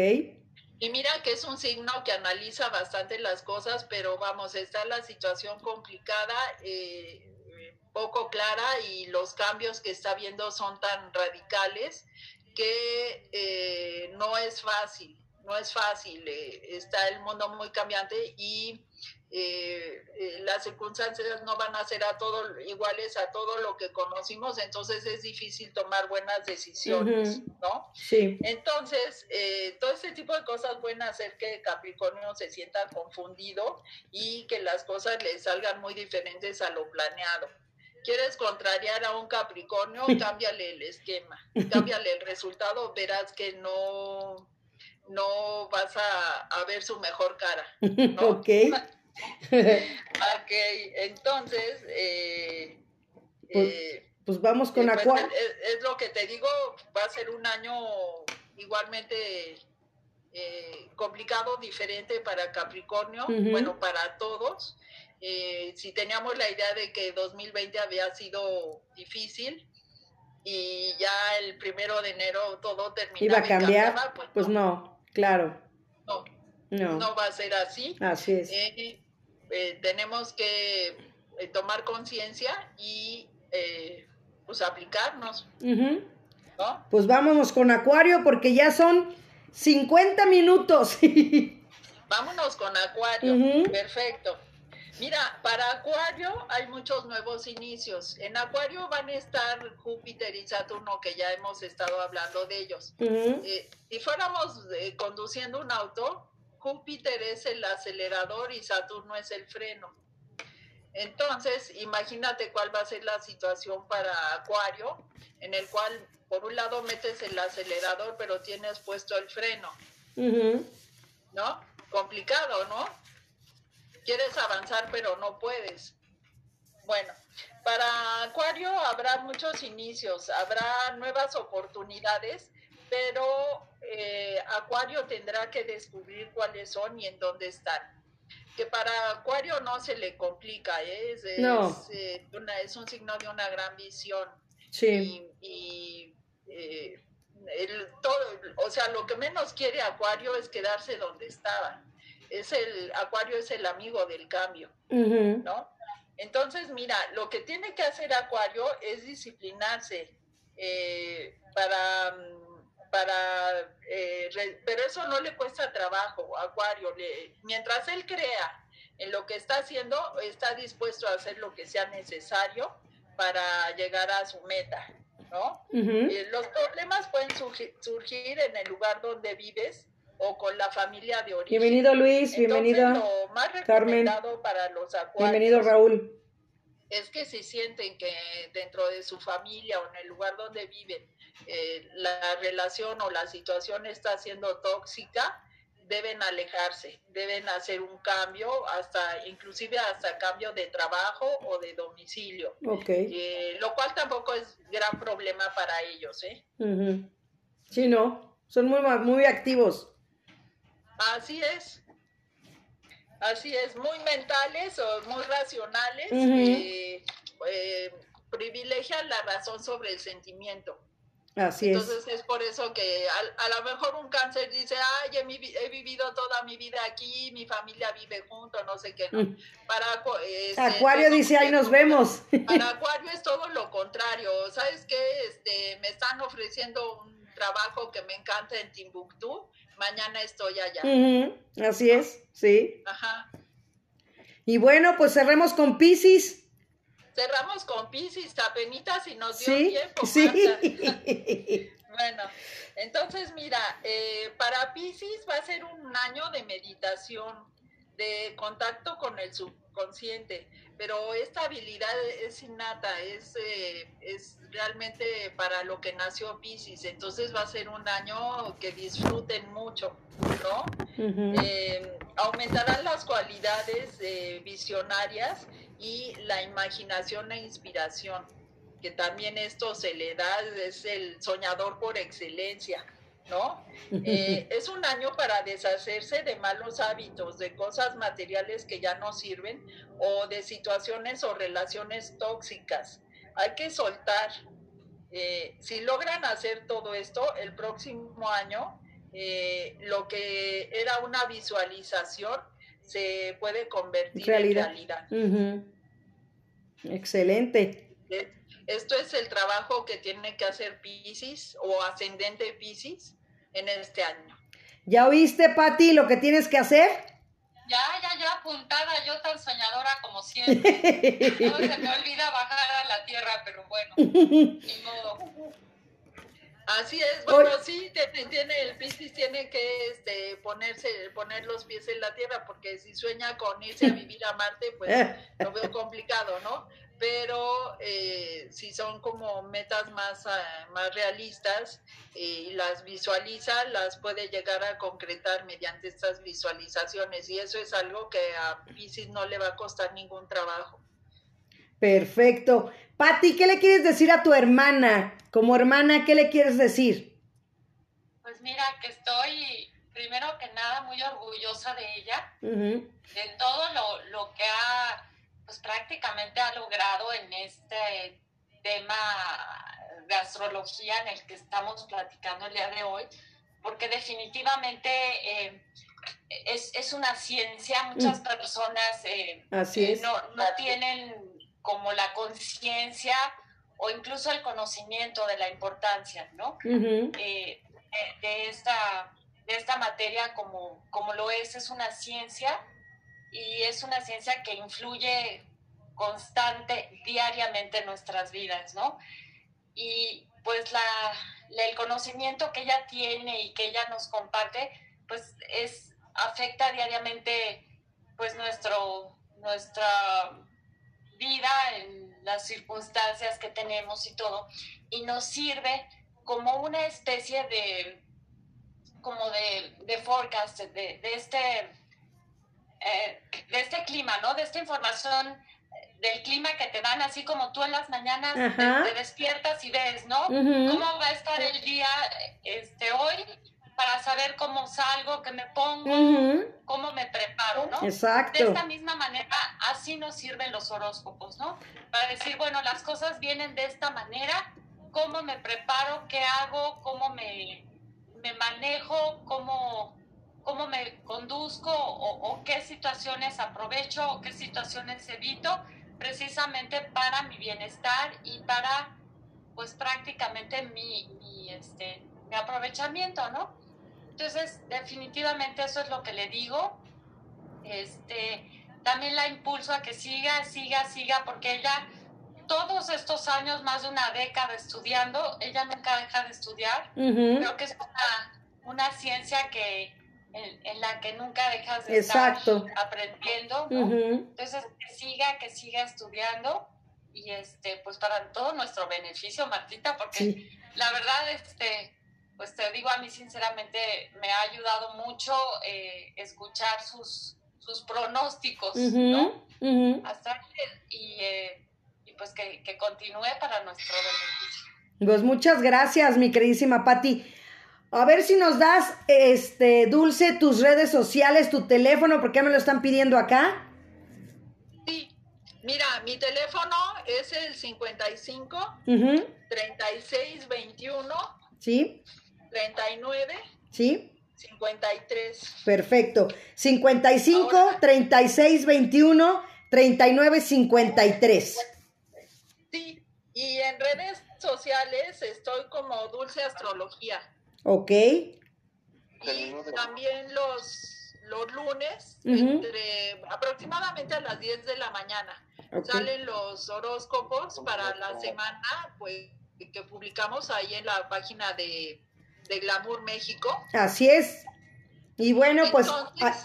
Y mira que es un signo que analiza bastante las cosas, pero vamos, está la situación complicada. Eh, poco clara y los cambios que está viendo son tan radicales que eh, no es fácil, no es fácil, eh, está el mundo muy cambiante y eh, las circunstancias no van a ser a todo iguales a todo lo que conocimos, entonces es difícil tomar buenas decisiones, ¿no? Sí. Entonces, todo este tipo de cosas pueden hacer que Capricornio se sienta confundido y que las cosas le salgan muy diferentes a lo planeado quieres contrariar a un Capricornio, cámbiale el esquema, cámbiale el resultado, verás que no, no vas a, ver su mejor cara. Ok. ok, entonces... Eh, pues, eh, pues, vamos con pues, Acuario. Es, lo que te digo, va a ser un año igualmente eh, complicado, diferente para Capricornio, bueno, para todos. Eh, si teníamos la idea de que 2020 había sido difícil y ya el primero de enero todo terminaba iba a cambiar, pues, pues, no. Claro. No, no, va a ser así. Así es. Eh, eh, tenemos que tomar conciencia y pues aplicarnos. Pues vámonos con Acuario porque ya son 50 minutos. Vámonos con Acuario. Perfecto. Mira, para Acuario hay muchos nuevos inicios. En Acuario van a estar Júpiter y Saturno, que ya hemos estado hablando de ellos. Eh, si fuéramos eh, conduciendo un auto, Júpiter es el acelerador y Saturno es el freno. Entonces, imagínate cuál va a ser la situación para Acuario, en el cual por un lado metes el acelerador, pero tienes puesto el freno. ¿No? Complicado, ¿no? Quieres avanzar pero no puedes. Bueno, para Acuario habrá muchos inicios, habrá nuevas oportunidades, pero eh, Acuario tendrá que descubrir cuáles son y en dónde están. Que para Acuario no se le complica, ¿eh? es, eh, es, un signo de una gran visión. Sí. Y, el, todo, o sea, lo que menos quiere Acuario es quedarse donde estaba es el, Acuario es el amigo del cambio, ¿no? Entonces, mira, lo que tiene que hacer Acuario es disciplinarse eh, para, para eh, pero eso no le cuesta trabajo, Acuario, mientras él crea en lo que está haciendo, está dispuesto a hacer lo que sea necesario para llegar a su meta, ¿no? Eh, los problemas pueden surgir en el lugar donde vives, o con la familia de origen. Bienvenido Luis, bienvenido lo más Carmen. Para los bienvenido Raúl. Es que si sienten que dentro de su familia o en el lugar donde viven eh, la relación o la situación está siendo tóxica, deben alejarse, deben hacer un cambio, hasta inclusive hasta cambio de trabajo o de domicilio. Okay. Eh, lo cual tampoco es gran problema para ellos, ¿eh? Sí, no, son muy, muy activos. Así es. Así es, muy mentales o muy racionales, eh, eh, privilegian la razón sobre el sentimiento. Así Entonces es. por eso que a, lo mejor un cáncer dice, ay, he, vivido toda mi vida aquí, mi familia vive junto, no sé qué. Mm. Para este, Acuario dice, ahí nos vemos. Para Acuario es todo lo contrario. ¿Sabes qué? Este, me están ofreciendo un trabajo que me encanta en Timbuktu mañana estoy allá. Así es, sí. Ajá. Y bueno, pues cerremos con Pisces. Cerramos con Pisces, apenitas y nos dio tiempo. Sí. bueno, entonces mira, eh, para Pisces va a ser un año de meditación, de contacto con el subconsciente pero esta habilidad es innata, es, eh, es realmente para lo que nació Pisces, entonces va a ser un año que disfruten mucho, ¿no? Eh, aumentarán las cualidades eh, visionarias y la imaginación e inspiración, que también esto se le da, es el soñador por excelencia. ¿No? Eh, es un año para deshacerse de malos hábitos, de cosas materiales que ya no sirven o de situaciones o relaciones tóxicas. Hay que soltar. Eh, si logran hacer todo esto, el próximo año, eh, lo que era una visualización se puede convertir en realidad. Excelente. Esto es el trabajo que tiene que hacer Pisces o ascendente Pisces en este año. ¿Ya oíste, Patti, lo que tienes que hacer? Ya, ya, ya, apuntada, yo tan soñadora como siempre. no se me olvida bajar a la tierra, pero bueno, ni modo. Así es, bueno, sí, tiene, el Piscis tiene que este, ponerse, poner los pies en la tierra, porque si sueña con irse a vivir a Marte, pues lo veo complicado, ¿no? Pero eh, si son como metas más, ah, más realistas y las visualiza, las puede llegar a concretar mediante estas visualizaciones y eso es algo que a Pisces no le va a costar ningún trabajo. Perfecto. Patti, ¿qué le quieres decir a tu hermana? Como hermana, ¿qué le quieres decir? Pues mira, que estoy primero que nada muy orgullosa de ella, de todo lo, lo que ha pues prácticamente ha logrado en este tema de astrología en el que estamos platicando el día de hoy, porque definitivamente eh, es, una ciencia, muchas mm. personas eh, eh, no, tienen como la conciencia o incluso el conocimiento de la importancia, ¿no? de, esta, de esta materia como, como lo es, es una ciencia y es una ciencia que influye constante, diariamente en nuestras vidas, ¿no? Y pues la, el conocimiento que ella tiene y que ella nos comparte, pues es, afecta diariamente pues nuestro, nuestra vida en las circunstancias que tenemos y todo, y nos sirve como una especie de, como de, de forecast, de, de este, eh, de este clima, ¿no? De esta información del clima que te dan, así como tú en las mañanas te, despiertas y ves, ¿no? ¿Cómo va a estar el día este, hoy? Para saber cómo salgo, qué me pongo, cómo me preparo, ¿no? Exacto. De esta misma manera, así nos sirven los horóscopos, ¿no? Para decir, bueno, las cosas vienen de esta manera, cómo me preparo, qué hago, cómo me, me manejo, cómo cómo me conduzco o, qué situaciones aprovecho o qué situaciones evito precisamente para mi bienestar y para pues prácticamente mi, mi, este, mi aprovechamiento, ¿no? Entonces, definitivamente eso es lo que le digo. Este, también la impulso a que siga, siga, siga, porque ella, todos estos años, más de una década estudiando, ella nunca deja de estudiar. Creo que es una, una ciencia que, en, la que nunca dejas de estar aprendiendo, Entonces, que siga, que siga estudiando y este, pues para todo nuestro beneficio, Martita, porque la verdad, este, pues te digo a mí sinceramente, me ha ayudado mucho eh, escuchar sus, sus pronósticos, ¿no? Hasta y, eh, y pues que, que continúe para nuestro beneficio. Pues muchas gracias, mi queridísima Patti. A ver si nos das, este, Dulce, tus redes sociales, tu teléfono, porque me lo están pidiendo acá. Sí, mira, mi teléfono es el 55 36 21 Sí. 39 Sí. 53. Perfecto. 55 36 21 39 53. Sí, y en redes sociales estoy como Dulce Astrología. Ok. Y también los, los lunes, entre aproximadamente a las 10 de la mañana, salen los horóscopos para la semana, pues que publicamos ahí en la página de, de Glamour México. Así es. Y bueno, pues,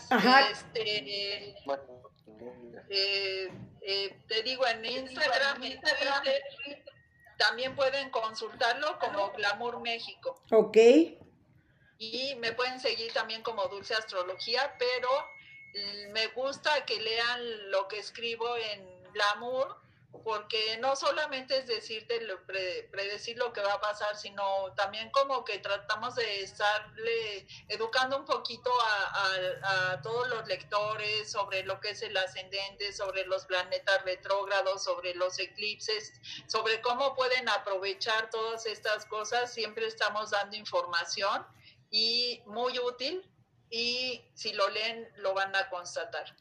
ajá. Este, eh, eh, te digo, en Instagram, Instagram también pueden consultarlo como Glamour México. Ok. Y me pueden seguir también como Dulce Astrología, pero me gusta que lean lo que escribo en Glamour porque no solamente es decirte, predecir lo que va a pasar, sino también como que tratamos de estarle educando un poquito a, todos los lectores sobre lo que es el ascendente, sobre los planetas retrógrados, sobre los eclipses, sobre cómo pueden aprovechar todas estas cosas. Siempre estamos dando información y muy útil y si lo leen lo van a constatar.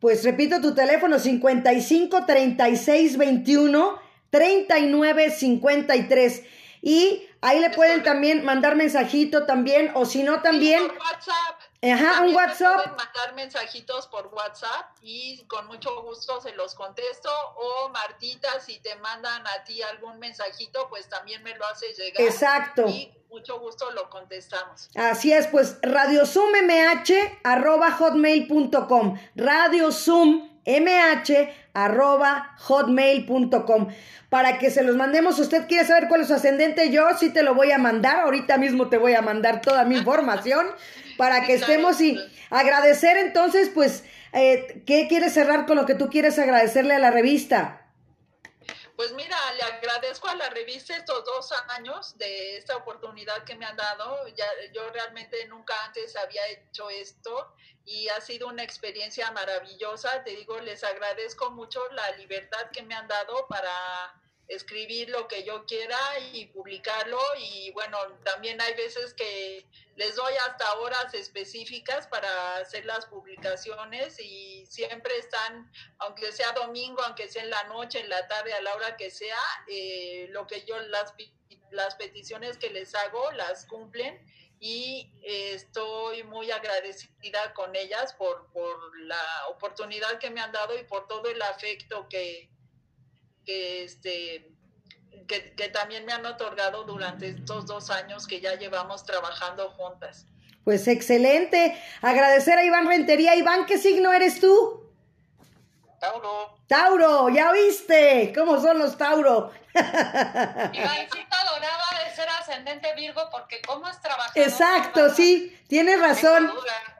Pues repito tu teléfono 55 36 21 39 53 y ahí le pueden también mandar mensajito también o si no también WhatsApp. Ajá, un WhatsApp. Pueden mandar mensajitos por WhatsApp y con mucho gusto se los contesto. O Martita, si te mandan a ti algún mensajito, pues también me lo haces llegar. Exacto. Y mucho gusto lo contestamos. Así es, pues radiosummh arroba hotmail.com. Radiosummh arroba hotmail.com para que se los mandemos. usted quiere saber cuál es su ascendente, yo sí te lo voy a mandar. Ahorita mismo te voy a mandar toda mi información para que estemos y agradecer entonces, pues, eh, ¿qué quieres cerrar con lo que tú quieres agradecerle a la revista? Pues mira, le agradezco a la revista estos dos años de esta oportunidad que me han dado. Ya, yo realmente nunca antes había hecho esto y ha sido una experiencia maravillosa. Te digo, les agradezco mucho la libertad que me han dado para escribir lo que yo quiera y publicarlo y bueno, también hay veces que les doy hasta horas específicas para hacer las publicaciones y siempre están, aunque sea domingo, aunque sea en la noche, en la tarde, a la hora que sea, eh, lo que yo las, las peticiones que les hago las cumplen y estoy muy agradecida con ellas por, por la oportunidad que me han dado y por todo el afecto que, que, este, que, que también me han otorgado durante estos dos años que ya llevamos trabajando juntas. Pues excelente. Agradecer a Iván Rentería. Iván, ¿qué signo eres tú? Tauro. Tauro, ya viste cómo son los Tauro. Ivancita Dorada de ser ascendente Virgo porque cómo es trabajar. Exacto, sí, tienes razón. Tengo duda.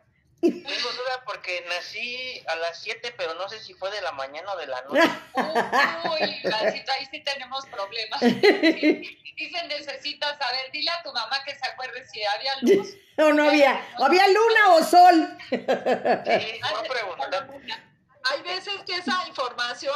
Tengo duda porque nací a las 7, pero no sé si fue de la mañana o de la noche. Uy, Ivancita, ahí sí tenemos problemas. Dicen, necesitas saber, dile a tu mamá que se acuerde si había luz. O no había, o había luna o sol. Sí, voy a preguntar. Hay veces que esa información